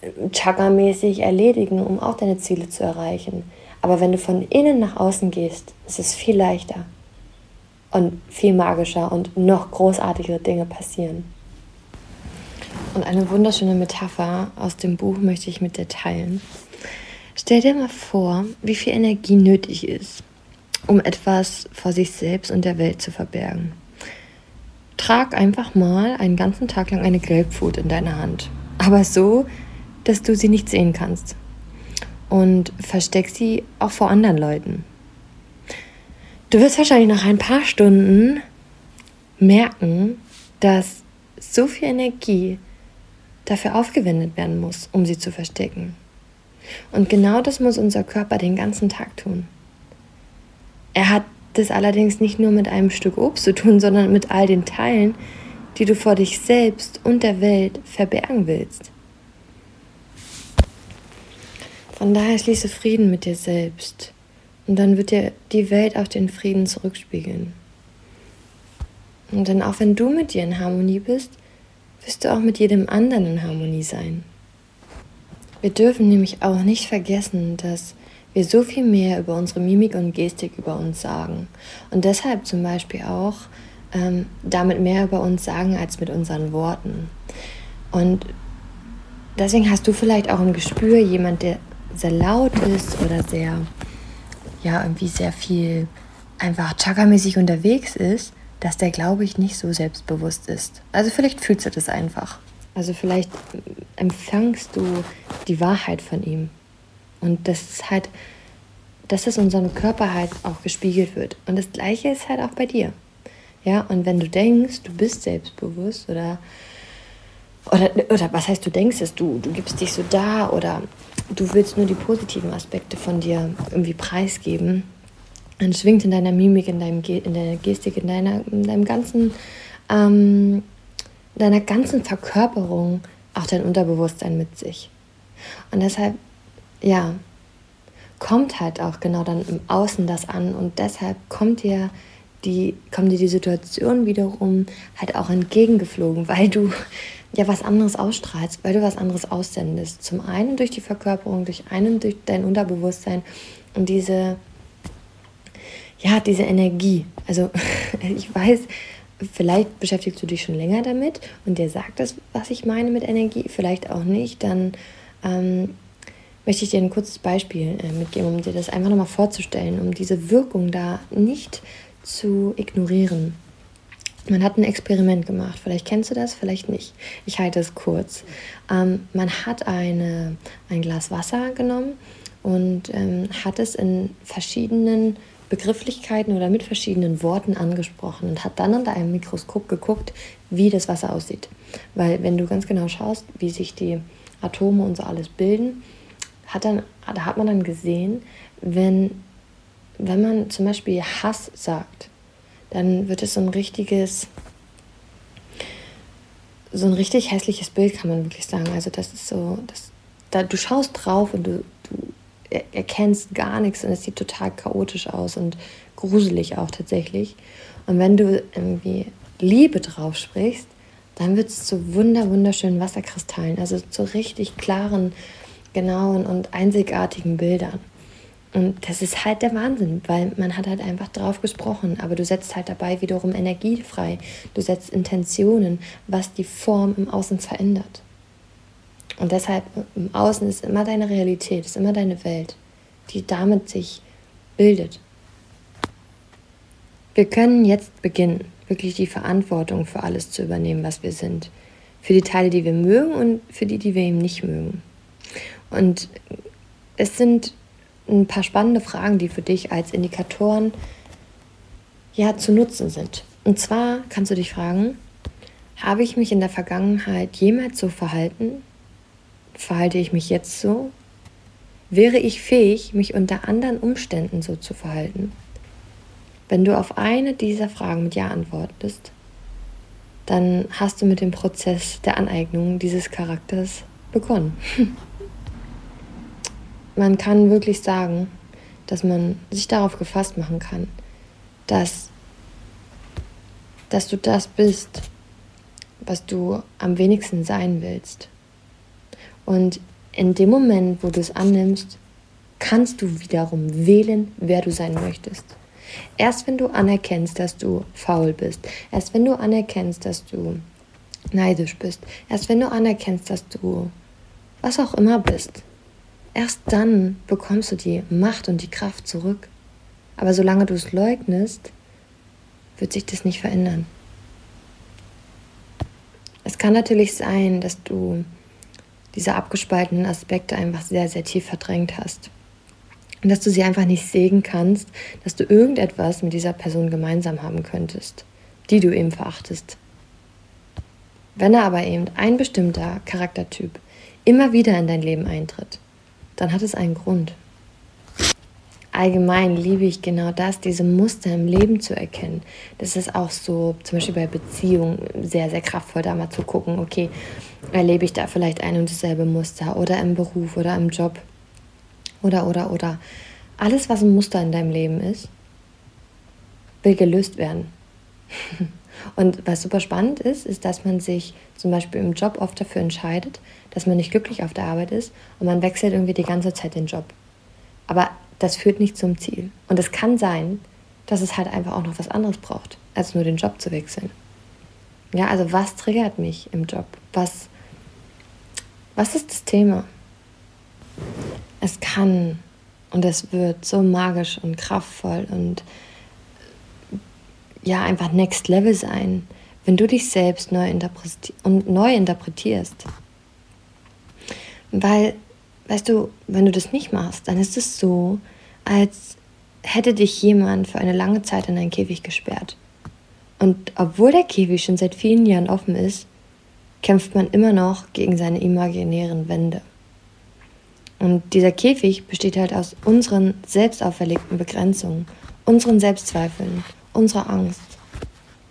äh, chakra-mäßig erledigen, um auch deine Ziele zu erreichen. Aber wenn du von innen nach außen gehst, ist es viel leichter und viel magischer und noch großartigere Dinge passieren. Und eine wunderschöne Metapher aus dem Buch möchte ich mit dir teilen. Stell dir mal vor, wie viel Energie nötig ist, um etwas vor sich selbst und der Welt zu verbergen. Trag einfach mal einen ganzen Tag lang eine Grapefruit in deiner Hand, aber so, dass du sie nicht sehen kannst. Und versteck sie auch vor anderen Leuten. Du wirst wahrscheinlich nach ein paar Stunden merken, dass so viel Energie dafür aufgewendet werden muss, um sie zu verstecken. Und genau das muss unser Körper den ganzen Tag tun. Er hat das allerdings nicht nur mit einem Stück Obst zu tun, sondern mit all den Teilen, die du vor dich selbst und der Welt verbergen willst. Von daher schließe Frieden mit dir selbst und dann wird dir die Welt auch den Frieden zurückspiegeln. Und dann auch wenn du mit dir in Harmonie bist, wirst du auch mit jedem anderen in Harmonie sein. Wir dürfen nämlich auch nicht vergessen, dass wir so viel mehr über unsere Mimik und Gestik über uns sagen. Und deshalb zum Beispiel auch ähm, damit mehr über uns sagen als mit unseren Worten. Und deswegen hast du vielleicht auch im Gespür jemand, der sehr laut ist oder sehr, ja, irgendwie sehr viel einfach chakra-mäßig unterwegs ist, dass der, glaube ich, nicht so selbstbewusst ist. Also vielleicht fühlst du das einfach. Also vielleicht empfängst du die Wahrheit von ihm. Und das ist halt, dass es unserem Körper halt auch gespiegelt wird. Und das Gleiche ist halt auch bei dir. Ja, und wenn du denkst, du bist selbstbewusst oder, oder, oder was heißt, du denkst es, du, du gibst dich so da oder du willst nur die positiven Aspekte von dir irgendwie preisgeben, dann schwingt in deiner Mimik, in, deinem, in deiner Gestik, in, deiner, in deinem ganzen, ähm, deiner ganzen Verkörperung auch dein Unterbewusstsein mit sich. Und deshalb, ja, kommt halt auch genau dann im Außen das an und deshalb kommt dir die, kommt dir die Situation wiederum halt auch entgegengeflogen, weil du ja was anderes ausstrahlst, weil du was anderes aussendest. Zum einen durch die Verkörperung, durch einen durch dein Unterbewusstsein und diese, ja, diese Energie. Also ich weiß, vielleicht beschäftigst du dich schon länger damit und dir sagt das, was ich meine mit Energie, vielleicht auch nicht, dann ähm, möchte ich dir ein kurzes Beispiel äh, mitgeben, um dir das einfach nochmal vorzustellen, um diese Wirkung da nicht zu ignorieren. Man hat ein Experiment gemacht. Vielleicht kennst du das, vielleicht nicht. Ich halte es kurz. Ähm, man hat eine, ein Glas Wasser genommen und ähm, hat es in verschiedenen Begrifflichkeiten oder mit verschiedenen Worten angesprochen und hat dann unter einem Mikroskop geguckt, wie das Wasser aussieht. Weil wenn du ganz genau schaust, wie sich die Atome und so alles bilden, hat dann, da hat man dann gesehen, wenn wenn man zum Beispiel Hass sagt, dann wird es so ein richtiges, so ein richtig hässliches Bild, kann man wirklich sagen. Also das ist so, das, da, du schaust drauf und du, du erkennst gar nichts und es sieht total chaotisch aus und gruselig auch tatsächlich. Und wenn du irgendwie Liebe drauf sprichst, dann wird es zu wunder, wunderschönen Wasserkristallen, also zu richtig klaren, genauen und einzigartigen Bildern. Und das ist halt der Wahnsinn, weil man hat halt einfach drauf gesprochen, aber du setzt halt dabei wiederum Energie frei. Du setzt Intentionen, was die Form im Außen verändert. Und deshalb im Außen ist immer deine Realität, ist immer deine Welt, die damit sich bildet. Wir können jetzt beginnen, wirklich die Verantwortung für alles zu übernehmen, was wir sind. Für die Teile, die wir mögen und für die, die wir eben nicht mögen. Und es sind ein paar spannende Fragen, die für dich als Indikatoren ja zu nutzen sind. Und zwar kannst du dich fragen, habe ich mich in der Vergangenheit jemals so verhalten? Verhalte ich mich jetzt so? Wäre ich fähig, mich unter anderen Umständen so zu verhalten? Wenn du auf eine dieser Fragen mit Ja antwortest, dann hast du mit dem Prozess der Aneignung dieses Charakters begonnen. man kann wirklich sagen, dass man sich darauf gefasst machen kann, dass, dass du das bist, was du am wenigsten sein willst. Und in dem Moment, wo du es annimmst, kannst du wiederum wählen, wer du sein möchtest. Erst wenn du anerkennst, dass du faul bist, erst wenn du anerkennst, dass du neidisch bist, erst wenn du anerkennst, dass du was auch immer bist, Erst dann bekommst du die Macht und die Kraft zurück. Aber solange du es leugnest, wird sich das nicht verändern. Es kann natürlich sein, dass du diese abgespaltenen Aspekte einfach sehr, sehr tief verdrängt hast. Und dass du sie einfach nicht sehen kannst, dass du irgendetwas mit dieser Person gemeinsam haben könntest, die du eben verachtest. Wenn aber eben ein bestimmter Charaktertyp immer wieder in dein Leben eintritt, dann hat es einen Grund. Allgemein liebe ich genau das, diese Muster im Leben zu erkennen. Das ist auch so, zum Beispiel bei Beziehungen, sehr, sehr kraftvoll, da mal zu gucken, okay, erlebe ich da vielleicht ein und dasselbe Muster oder im Beruf oder im Job oder, oder, oder. Alles, was ein Muster in deinem Leben ist, will gelöst werden. Und was super spannend ist, ist, dass man sich zum Beispiel im Job oft dafür entscheidet, dass man nicht glücklich auf der Arbeit ist und man wechselt irgendwie die ganze Zeit den Job. Aber das führt nicht zum Ziel. Und es kann sein, dass es halt einfach auch noch was anderes braucht. als nur den Job zu wechseln. Ja, also was triggert mich im Job? Was, was ist das Thema? Es kann und es wird so magisch und kraftvoll und ja, einfach Next Level sein, wenn du dich selbst neu, interpreti und neu interpretierst. Weil, weißt du, wenn du das nicht machst, dann ist es so, als hätte dich jemand für eine lange Zeit in einen Käfig gesperrt. Und obwohl der Käfig schon seit vielen Jahren offen ist, kämpft man immer noch gegen seine imaginären Wände. Und dieser Käfig besteht halt aus unseren selbst auferlegten Begrenzungen, unseren Selbstzweifeln, unserer Angst.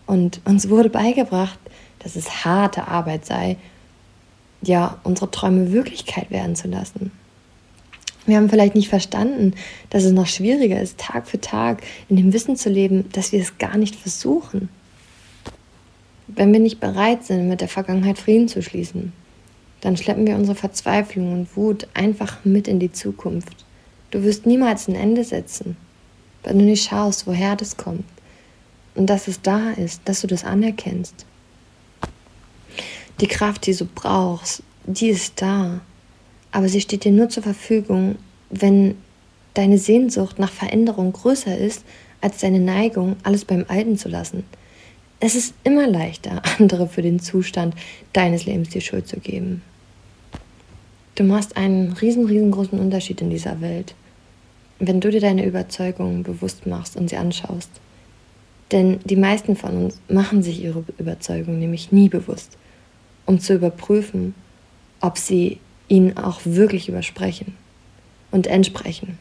Und uns wurde beigebracht, dass es harte Arbeit sei, ja, unsere Träume Wirklichkeit werden zu lassen. Wir haben vielleicht nicht verstanden, dass es noch schwieriger ist, Tag für Tag in dem Wissen zu leben, dass wir es gar nicht versuchen. Wenn wir nicht bereit sind, mit der Vergangenheit Frieden zu schließen, dann schleppen wir unsere Verzweiflung und Wut einfach mit in die Zukunft. Du wirst niemals ein Ende setzen, wenn du nicht schaust, woher das kommt und dass es da ist, dass du das anerkennst. Die Kraft, die du brauchst, die ist da aber sie steht dir nur zur Verfügung, wenn deine Sehnsucht nach Veränderung größer ist als deine Neigung, alles beim Alten zu lassen. Es ist immer leichter, andere für den Zustand deines Lebens die Schuld zu geben. Du machst einen riesen, riesengroßen Unterschied in dieser Welt, wenn du dir deine Überzeugungen bewusst machst und sie anschaust. Denn die meisten von uns machen sich ihre Überzeugungen nämlich nie bewusst, um zu überprüfen, ob sie ihnen auch wirklich übersprechen und entsprechen.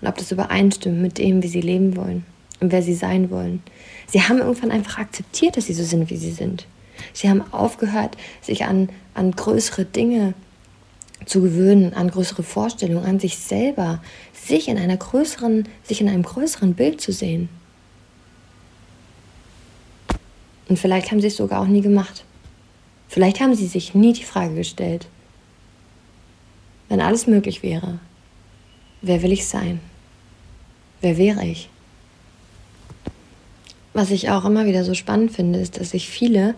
Und ob das übereinstimmt mit dem, wie sie leben wollen und wer sie sein wollen. Sie haben irgendwann einfach akzeptiert, dass sie so sind, wie sie sind. Sie haben aufgehört, sich an, an größere Dinge zu gewöhnen, an größere Vorstellungen, an sich selber, sich in einer größeren, sich in einem größeren Bild zu sehen. Und vielleicht haben sie es sogar auch nie gemacht. Vielleicht haben sie sich nie die Frage gestellt, wenn alles möglich wäre, wer will ich sein? Wer wäre ich? Was ich auch immer wieder so spannend finde, ist, dass sich viele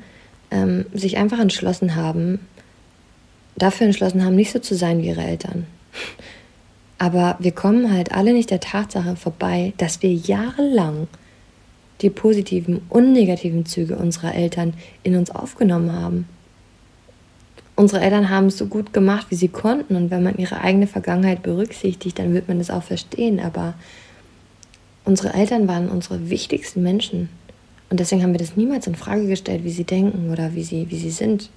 ähm, sich einfach entschlossen haben, dafür entschlossen haben, nicht so zu sein wie ihre Eltern. Aber wir kommen halt alle nicht der Tatsache vorbei, dass wir jahrelang die positiven und negativen Züge unserer Eltern in uns aufgenommen haben unsere Eltern haben es so gut gemacht, wie sie konnten. Und wenn man ihre eigene Vergangenheit berücksichtigt, dann wird man das auch verstehen. Aber unsere Eltern waren unsere wichtigsten Menschen. Und deswegen haben wir das niemals in Frage gestellt, wie sie denken oder wie sie, wie sie sind.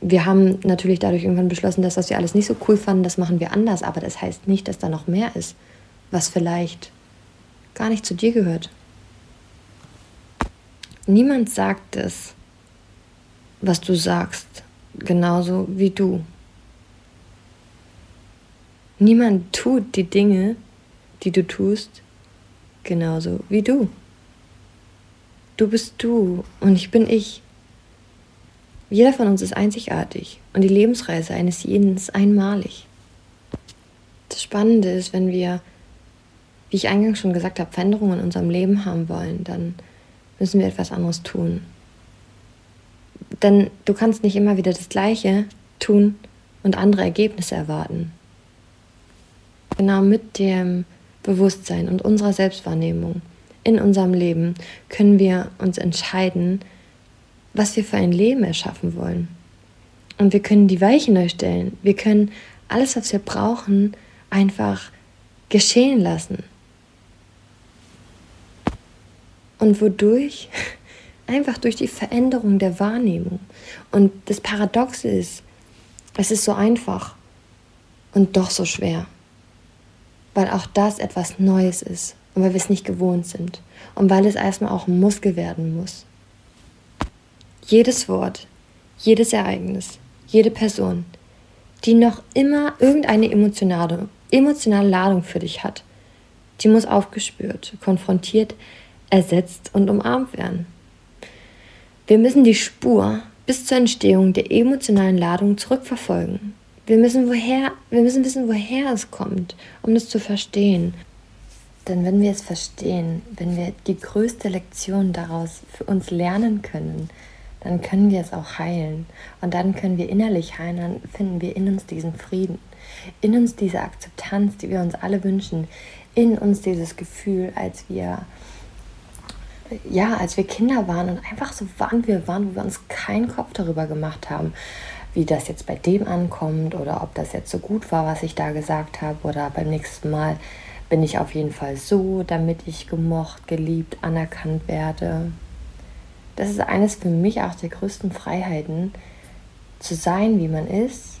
Wir haben natürlich dadurch irgendwann beschlossen, dass das wir alles nicht so cool fanden, das machen wir anders. Aber das heißt nicht, dass da noch mehr ist, was vielleicht gar nicht zu dir gehört. Niemand sagt es was du sagst, genauso wie du. Niemand tut die Dinge, die du tust, genauso wie du. Du bist du und ich bin ich. Jeder von uns ist einzigartig und die Lebensreise eines jeden ist einmalig. Das Spannende ist, wenn wir, wie ich eingangs schon gesagt habe, Veränderungen in unserem Leben haben wollen, dann müssen wir etwas anderes tun. Denn du kannst nicht immer wieder das Gleiche tun und andere Ergebnisse erwarten. Genau mit dem Bewusstsein und unserer Selbstwahrnehmung in unserem Leben können wir uns entscheiden, was wir für ein Leben erschaffen wollen. Und wir können die Weichen neu stellen. Wir können alles, was wir brauchen, einfach geschehen lassen. Und wodurch? Einfach durch die Veränderung der Wahrnehmung. Und das Paradoxe ist, es ist so einfach und doch so schwer. Weil auch das etwas Neues ist und weil wir es nicht gewohnt sind. Und weil es erstmal auch ein Muskel werden muss. Jedes Wort, jedes Ereignis, jede Person, die noch immer irgendeine emotionale, emotionale Ladung für dich hat, die muss aufgespürt, konfrontiert, ersetzt und umarmt werden. Wir müssen die Spur bis zur Entstehung der emotionalen Ladung zurückverfolgen. Wir müssen, woher, wir müssen wissen, woher es kommt, um es zu verstehen. Denn wenn wir es verstehen, wenn wir die größte Lektion daraus für uns lernen können, dann können wir es auch heilen. Und dann können wir innerlich heilen, dann finden wir in uns diesen Frieden, in uns diese Akzeptanz, die wir uns alle wünschen, in uns dieses Gefühl, als wir ja, als wir Kinder waren und einfach so waren wir waren, wo wir uns keinen Kopf darüber gemacht haben, wie das jetzt bei dem ankommt oder ob das jetzt so gut war, was ich da gesagt habe oder beim nächsten Mal bin ich auf jeden Fall so, damit ich gemocht, geliebt, anerkannt werde das ist eines für mich auch der größten Freiheiten, zu sein, wie man ist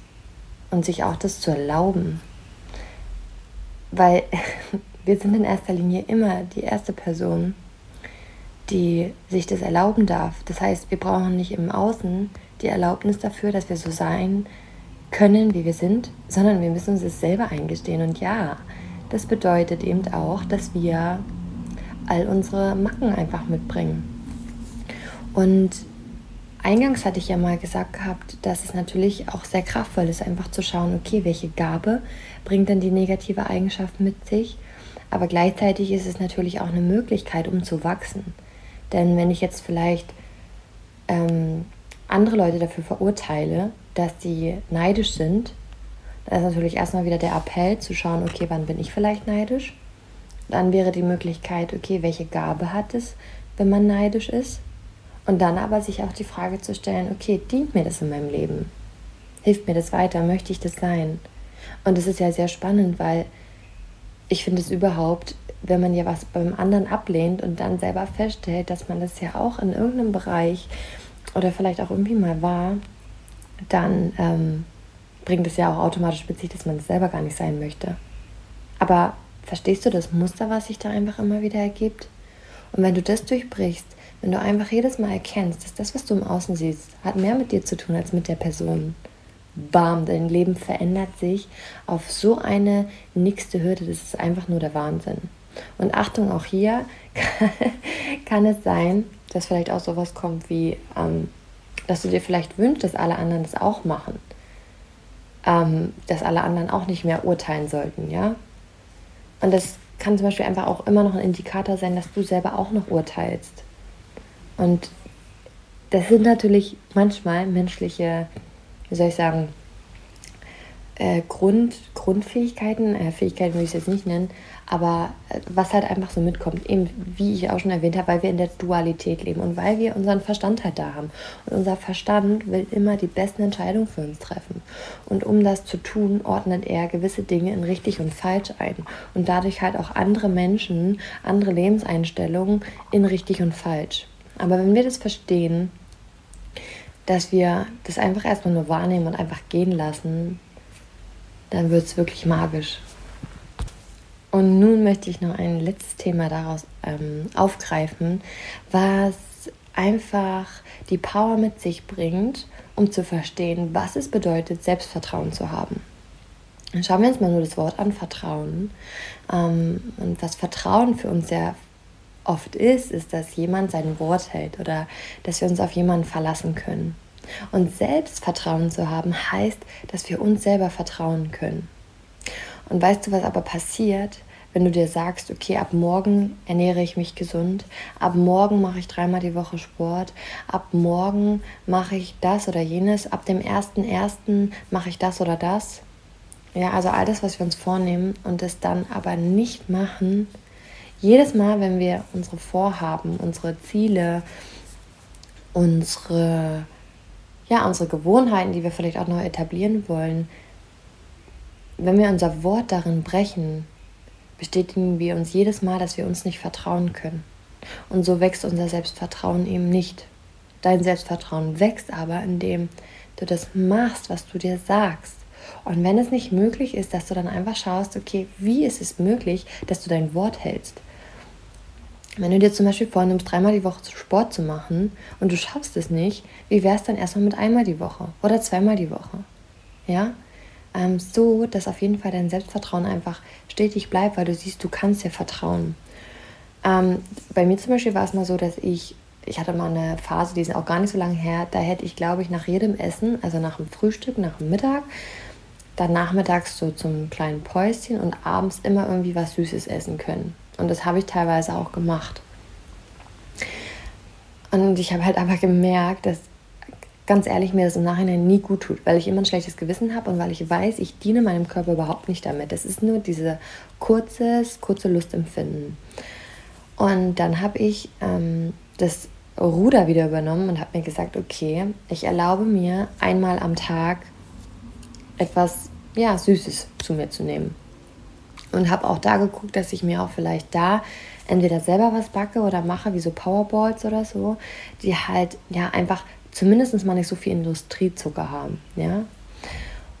und sich auch das zu erlauben. Weil wir sind in erster Linie immer die erste Person, die sich das erlauben darf. Das heißt, wir brauchen nicht im Außen die Erlaubnis dafür, dass wir so sein können, wie wir sind, sondern wir müssen uns das selber eingestehen. Und ja, das bedeutet eben auch, dass wir all unsere Macken einfach mitbringen. Und eingangs hatte ich ja mal gesagt gehabt, dass es natürlich auch sehr kraftvoll ist, einfach zu schauen, okay, welche Gabe bringt denn die negative Eigenschaft mit sich? Aber gleichzeitig ist es natürlich auch eine Möglichkeit, um zu wachsen. Denn wenn ich jetzt vielleicht ähm, andere Leute dafür verurteile, dass sie neidisch sind, dann ist natürlich erstmal wieder der Appell zu schauen, okay, wann bin ich vielleicht neidisch? Dann wäre die Möglichkeit, okay, welche Gabe hat es, wenn man neidisch ist? Und dann aber sich auch die Frage zu stellen, okay, dient mir das in meinem Leben? Hilft mir das weiter? Möchte ich das sein? Und es ist ja sehr spannend, weil ich finde es überhaupt, wenn man ja was beim anderen ablehnt und dann selber feststellt, dass man das ja auch in irgendeinem Bereich oder vielleicht auch irgendwie mal war, dann ähm, bringt es ja auch automatisch mit sich, dass man es das selber gar nicht sein möchte. Aber verstehst du das Muster, was sich da einfach immer wieder ergibt? Und wenn du das durchbrichst, wenn du einfach jedes Mal erkennst, dass das, was du im Außen siehst, hat mehr mit dir zu tun als mit der Person. Bam, dein Leben verändert sich auf so eine nächste Hürde. Das ist einfach nur der Wahnsinn. Und Achtung, auch hier kann es sein, dass vielleicht auch sowas kommt wie, ähm, dass du dir vielleicht wünschst, dass alle anderen das auch machen. Ähm, dass alle anderen auch nicht mehr urteilen sollten, ja. Und das kann zum Beispiel einfach auch immer noch ein Indikator sein, dass du selber auch noch urteilst. Und das sind natürlich manchmal menschliche, wie soll ich sagen, äh, Grund, Grundfähigkeiten, äh, Fähigkeiten würde ich es jetzt nicht nennen, aber äh, was halt einfach so mitkommt, eben wie ich auch schon erwähnt habe, weil wir in der Dualität leben und weil wir unseren Verstand halt da haben. Und unser Verstand will immer die besten Entscheidungen für uns treffen. Und um das zu tun, ordnet er gewisse Dinge in richtig und falsch ein und dadurch halt auch andere Menschen, andere Lebenseinstellungen in richtig und falsch. Aber wenn wir das verstehen, dass wir das einfach erstmal nur wahrnehmen und einfach gehen lassen, dann wird es wirklich magisch. Und nun möchte ich noch ein letztes Thema daraus ähm, aufgreifen, was einfach die Power mit sich bringt, um zu verstehen, was es bedeutet, Selbstvertrauen zu haben. Schauen wir uns mal nur das Wort an, Vertrauen. Ähm, und was Vertrauen für uns sehr oft ist, ist, dass jemand sein Wort hält oder dass wir uns auf jemanden verlassen können. Und Selbstvertrauen zu haben heißt, dass wir uns selber vertrauen können. Und weißt du, was aber passiert, wenn du dir sagst, okay, ab morgen ernähre ich mich gesund, ab morgen mache ich dreimal die Woche Sport, ab morgen mache ich das oder jenes, ab dem 1.1. mache ich das oder das. Ja, also all das, was wir uns vornehmen und es dann aber nicht machen, jedes Mal, wenn wir unsere Vorhaben, unsere Ziele, unsere, ja, unsere Gewohnheiten, die wir vielleicht auch noch etablieren wollen, wenn wir unser Wort darin brechen, bestätigen wir uns jedes Mal, dass wir uns nicht vertrauen können. Und so wächst unser Selbstvertrauen eben nicht. Dein Selbstvertrauen wächst aber, indem du das machst, was du dir sagst. Und wenn es nicht möglich ist, dass du dann einfach schaust, okay, wie ist es möglich, dass du dein Wort hältst? Wenn du dir zum Beispiel vornimmst, dreimal die Woche Sport zu machen und du schaffst es nicht, wie wäre es dann erstmal mit einmal die Woche oder zweimal die Woche? Ja, ähm, so, dass auf jeden Fall dein Selbstvertrauen einfach stetig bleibt, weil du siehst, du kannst dir vertrauen. Ähm, bei mir zum Beispiel war es mal so, dass ich, ich hatte mal eine Phase, die ist auch gar nicht so lange her, da hätte ich, glaube ich, nach jedem Essen, also nach dem Frühstück, nach dem Mittag, dann nachmittags so zum kleinen Päuschen und abends immer irgendwie was Süßes essen können Und das habe ich teilweise auch gemacht. Und ich habe halt aber gemerkt, dass ganz ehrlich mir das im Nachhinein nie gut tut, weil ich immer ein schlechtes Gewissen habe und weil ich weiß, ich diene meinem Körper überhaupt nicht damit. Das ist nur diese kurzes, kurze Lustempfinden. Und dann habe ich ähm, das Ruder wieder übernommen und habe mir gesagt, okay, ich erlaube mir einmal am Tag etwas ja, Süßes zu mir zu nehmen. Und habe auch da geguckt, dass ich mir auch vielleicht da entweder selber was backe oder mache, wie so Powerballs oder so, die halt ja einfach zumindest mal nicht so viel Industriezucker haben. Ja?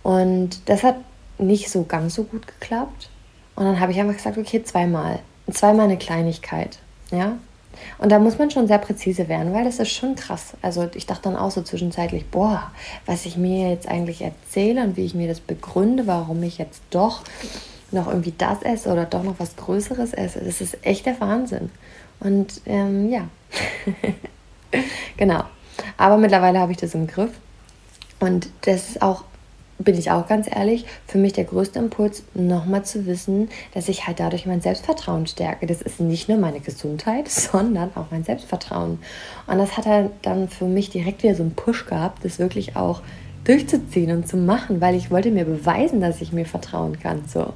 Und das hat nicht so ganz so gut geklappt. Und dann habe ich einfach gesagt, okay, zweimal. Zweimal eine Kleinigkeit. Ja? Und da muss man schon sehr präzise werden, weil das ist schon krass. Also ich dachte dann auch so zwischenzeitlich, boah, was ich mir jetzt eigentlich erzähle und wie ich mir das begründe, warum ich jetzt doch noch irgendwie das esse oder doch noch was Größeres esse. Das ist echt der Wahnsinn. Und ähm, ja, genau. Aber mittlerweile habe ich das im Griff. Und das ist auch, bin ich auch ganz ehrlich, für mich der größte Impuls, nochmal zu wissen, dass ich halt dadurch mein Selbstvertrauen stärke. Das ist nicht nur meine Gesundheit, sondern auch mein Selbstvertrauen. Und das hat halt dann für mich direkt wieder so einen Push gehabt, das wirklich auch durchzuziehen und zu machen, weil ich wollte mir beweisen, dass ich mir vertrauen kann. So.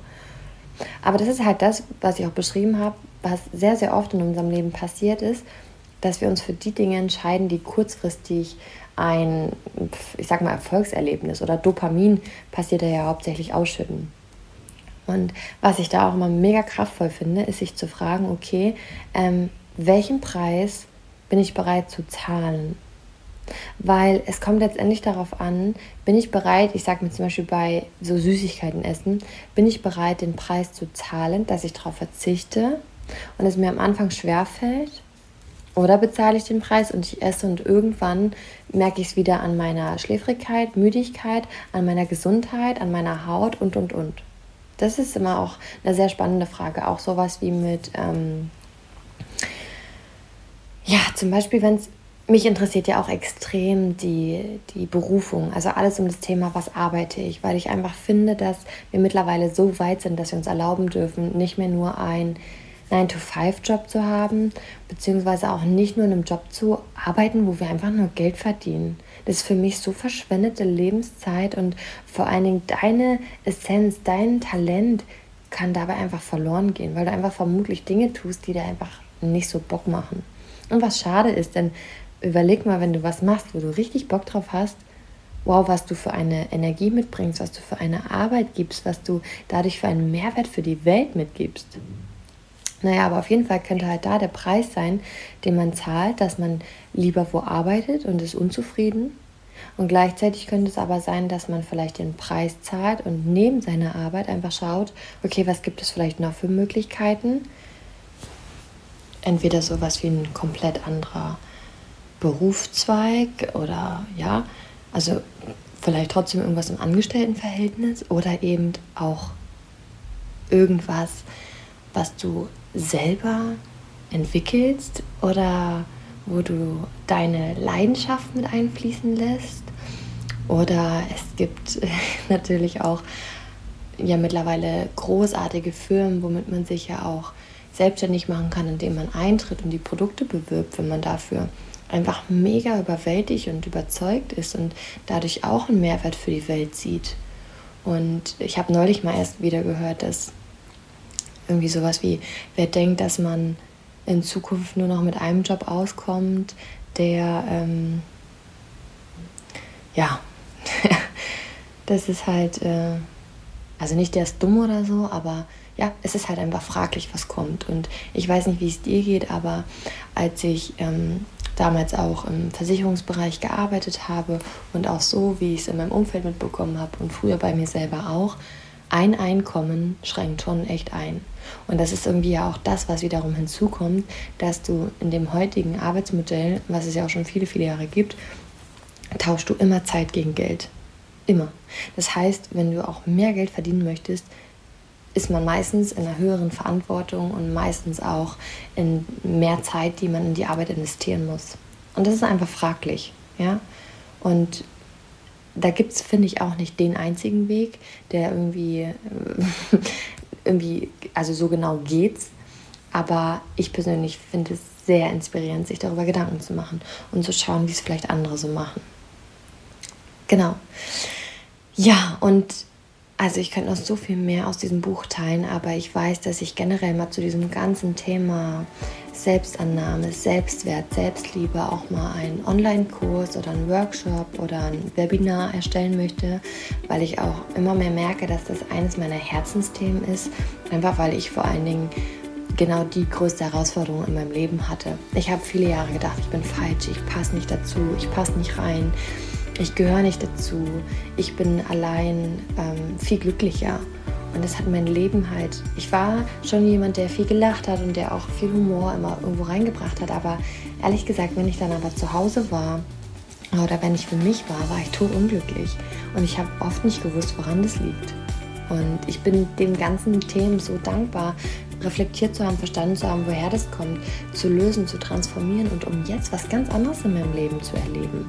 Aber das ist halt das, was ich auch beschrieben habe, was sehr, sehr oft in unserem Leben passiert ist, dass wir uns für die Dinge entscheiden, die kurzfristig ein, ich sag mal, Erfolgserlebnis oder Dopamin passiert ja hauptsächlich ausschütten. Und was ich da auch immer mega kraftvoll finde, ist sich zu fragen, okay, ähm, welchen Preis bin ich bereit zu zahlen? Weil es kommt letztendlich darauf an, bin ich bereit, ich sage mir zum Beispiel bei so Süßigkeiten essen, bin ich bereit, den Preis zu zahlen, dass ich darauf verzichte und es mir am Anfang schwerfällt oder bezahle ich den Preis und ich esse und irgendwann merke ich es wieder an meiner Schläfrigkeit, Müdigkeit, an meiner Gesundheit, an meiner Haut und, und, und. Das ist immer auch eine sehr spannende Frage. Auch sowas wie mit, ähm, ja, zum Beispiel, wenn es, mich interessiert ja auch extrem die, die Berufung, also alles um das Thema, was arbeite ich, weil ich einfach finde, dass wir mittlerweile so weit sind, dass wir uns erlauben dürfen, nicht mehr nur ein 9-to-5-Job zu haben, beziehungsweise auch nicht nur in einem Job zu arbeiten, wo wir einfach nur Geld verdienen. Das ist für mich so verschwendete Lebenszeit und vor allen Dingen deine Essenz, dein Talent kann dabei einfach verloren gehen, weil du einfach vermutlich Dinge tust, die dir einfach nicht so Bock machen. Und was schade ist, denn überleg mal, wenn du was machst, wo du richtig Bock drauf hast, wow, was du für eine Energie mitbringst, was du für eine Arbeit gibst, was du dadurch für einen Mehrwert für die Welt mitgibst. Naja, aber auf jeden Fall könnte halt da der Preis sein, den man zahlt, dass man lieber wo arbeitet und ist unzufrieden. Und gleichzeitig könnte es aber sein, dass man vielleicht den Preis zahlt und neben seiner Arbeit einfach schaut, okay, was gibt es vielleicht noch für Möglichkeiten? Entweder sowas wie ein komplett anderer Berufszweig oder ja, also vielleicht trotzdem irgendwas im Angestelltenverhältnis oder eben auch irgendwas, was du selber entwickelst oder wo du deine Leidenschaft mit einfließen lässt. Oder es gibt natürlich auch ja mittlerweile großartige Firmen, womit man sich ja auch selbstständig machen kann, indem man eintritt und die Produkte bewirbt, wenn man dafür einfach mega überwältigt und überzeugt ist und dadurch auch einen Mehrwert für die Welt sieht. Und ich habe neulich mal erst wieder gehört, dass irgendwie sowas wie, wer denkt, dass man in Zukunft nur noch mit einem Job auskommt, der, ähm, ja, das ist halt, äh, also nicht der ist dumm oder so, aber ja, es ist halt einfach fraglich, was kommt. Und ich weiß nicht, wie es dir geht, aber als ich ähm, damals auch im Versicherungsbereich gearbeitet habe und auch so, wie ich es in meinem Umfeld mitbekommen habe und früher bei mir selber auch, ein Einkommen schränkt schon echt ein. Und das ist irgendwie ja auch das, was wiederum hinzukommt, dass du in dem heutigen Arbeitsmodell, was es ja auch schon viele, viele Jahre gibt, tauschst du immer Zeit gegen Geld. Immer. Das heißt, wenn du auch mehr Geld verdienen möchtest, ist man meistens in einer höheren Verantwortung und meistens auch in mehr Zeit, die man in die Arbeit investieren muss. Und das ist einfach fraglich. Ja? Und da gibt es, finde ich, auch nicht den einzigen Weg, der irgendwie, irgendwie, also so genau geht's. Aber ich persönlich finde es sehr inspirierend, sich darüber Gedanken zu machen und zu schauen, wie es vielleicht andere so machen. Genau. Ja, und also ich könnte noch so viel mehr aus diesem Buch teilen, aber ich weiß, dass ich generell mal zu diesem ganzen Thema Selbstannahme, Selbstwert, Selbstliebe auch mal einen Online-Kurs oder einen Workshop oder ein Webinar erstellen möchte, weil ich auch immer mehr merke, dass das eines meiner Herzensthemen ist, einfach weil ich vor allen Dingen genau die größte Herausforderung in meinem Leben hatte. Ich habe viele Jahre gedacht, ich bin falsch, ich passe nicht dazu, ich passe nicht rein, ich gehöre nicht dazu, ich bin allein ähm, viel glücklicher. Und das hat mein Leben halt. Ich war schon jemand, der viel gelacht hat und der auch viel Humor immer irgendwo reingebracht hat. Aber ehrlich gesagt, wenn ich dann aber zu Hause war oder wenn ich für mich war, war ich totunglücklich. Und ich habe oft nicht gewusst, woran das liegt. Und ich bin den ganzen Themen so dankbar, reflektiert zu haben, verstanden zu haben, woher das kommt, zu lösen, zu transformieren und um jetzt was ganz anderes in meinem Leben zu erleben.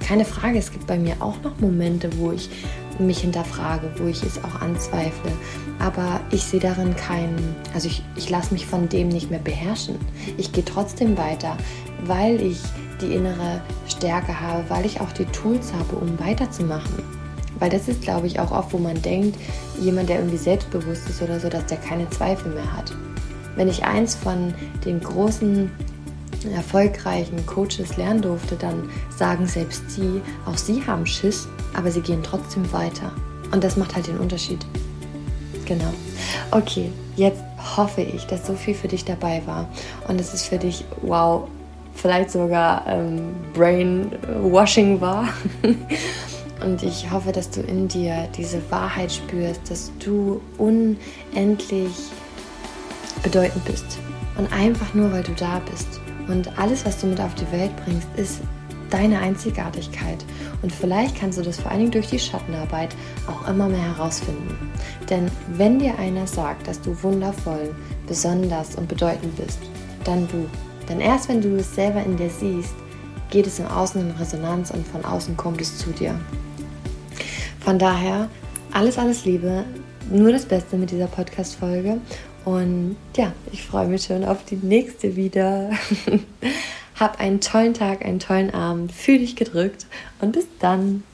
Keine Frage, es gibt bei mir auch noch Momente, wo ich mich hinterfrage, wo ich es auch anzweifle. Aber ich sehe darin keinen, also ich, ich lasse mich von dem nicht mehr beherrschen. Ich gehe trotzdem weiter, weil ich die innere Stärke habe, weil ich auch die Tools habe, um weiterzumachen. Weil das ist, glaube ich, auch oft, wo man denkt, jemand, der irgendwie selbstbewusst ist oder so, dass der keine Zweifel mehr hat. Wenn ich eins von den großen erfolgreichen Coaches lernen durfte, dann sagen selbst sie, auch sie haben Schiss, aber sie gehen trotzdem weiter. Und das macht halt den Unterschied. Genau. Okay, jetzt hoffe ich, dass so viel für dich dabei war und es ist für dich, wow, vielleicht sogar ähm, Brainwashing war. und ich hoffe, dass du in dir diese Wahrheit spürst, dass du unendlich bedeutend bist. Und einfach nur, weil du da bist und alles, was du mit auf die Welt bringst, ist deine Einzigartigkeit. Und vielleicht kannst du das vor allen Dingen durch die Schattenarbeit auch immer mehr herausfinden. Denn wenn dir einer sagt, dass du wundervoll, besonders und bedeutend bist, dann du. Denn erst wenn du es selber in dir siehst, geht es im Außen in Resonanz und von außen kommt es zu dir. Von daher, alles, alles Liebe, nur das Beste mit dieser Podcast-Folge und ja, ich freue mich schon auf die nächste wieder. Hab einen tollen Tag, einen tollen Abend, fühl dich gedrückt und bis dann.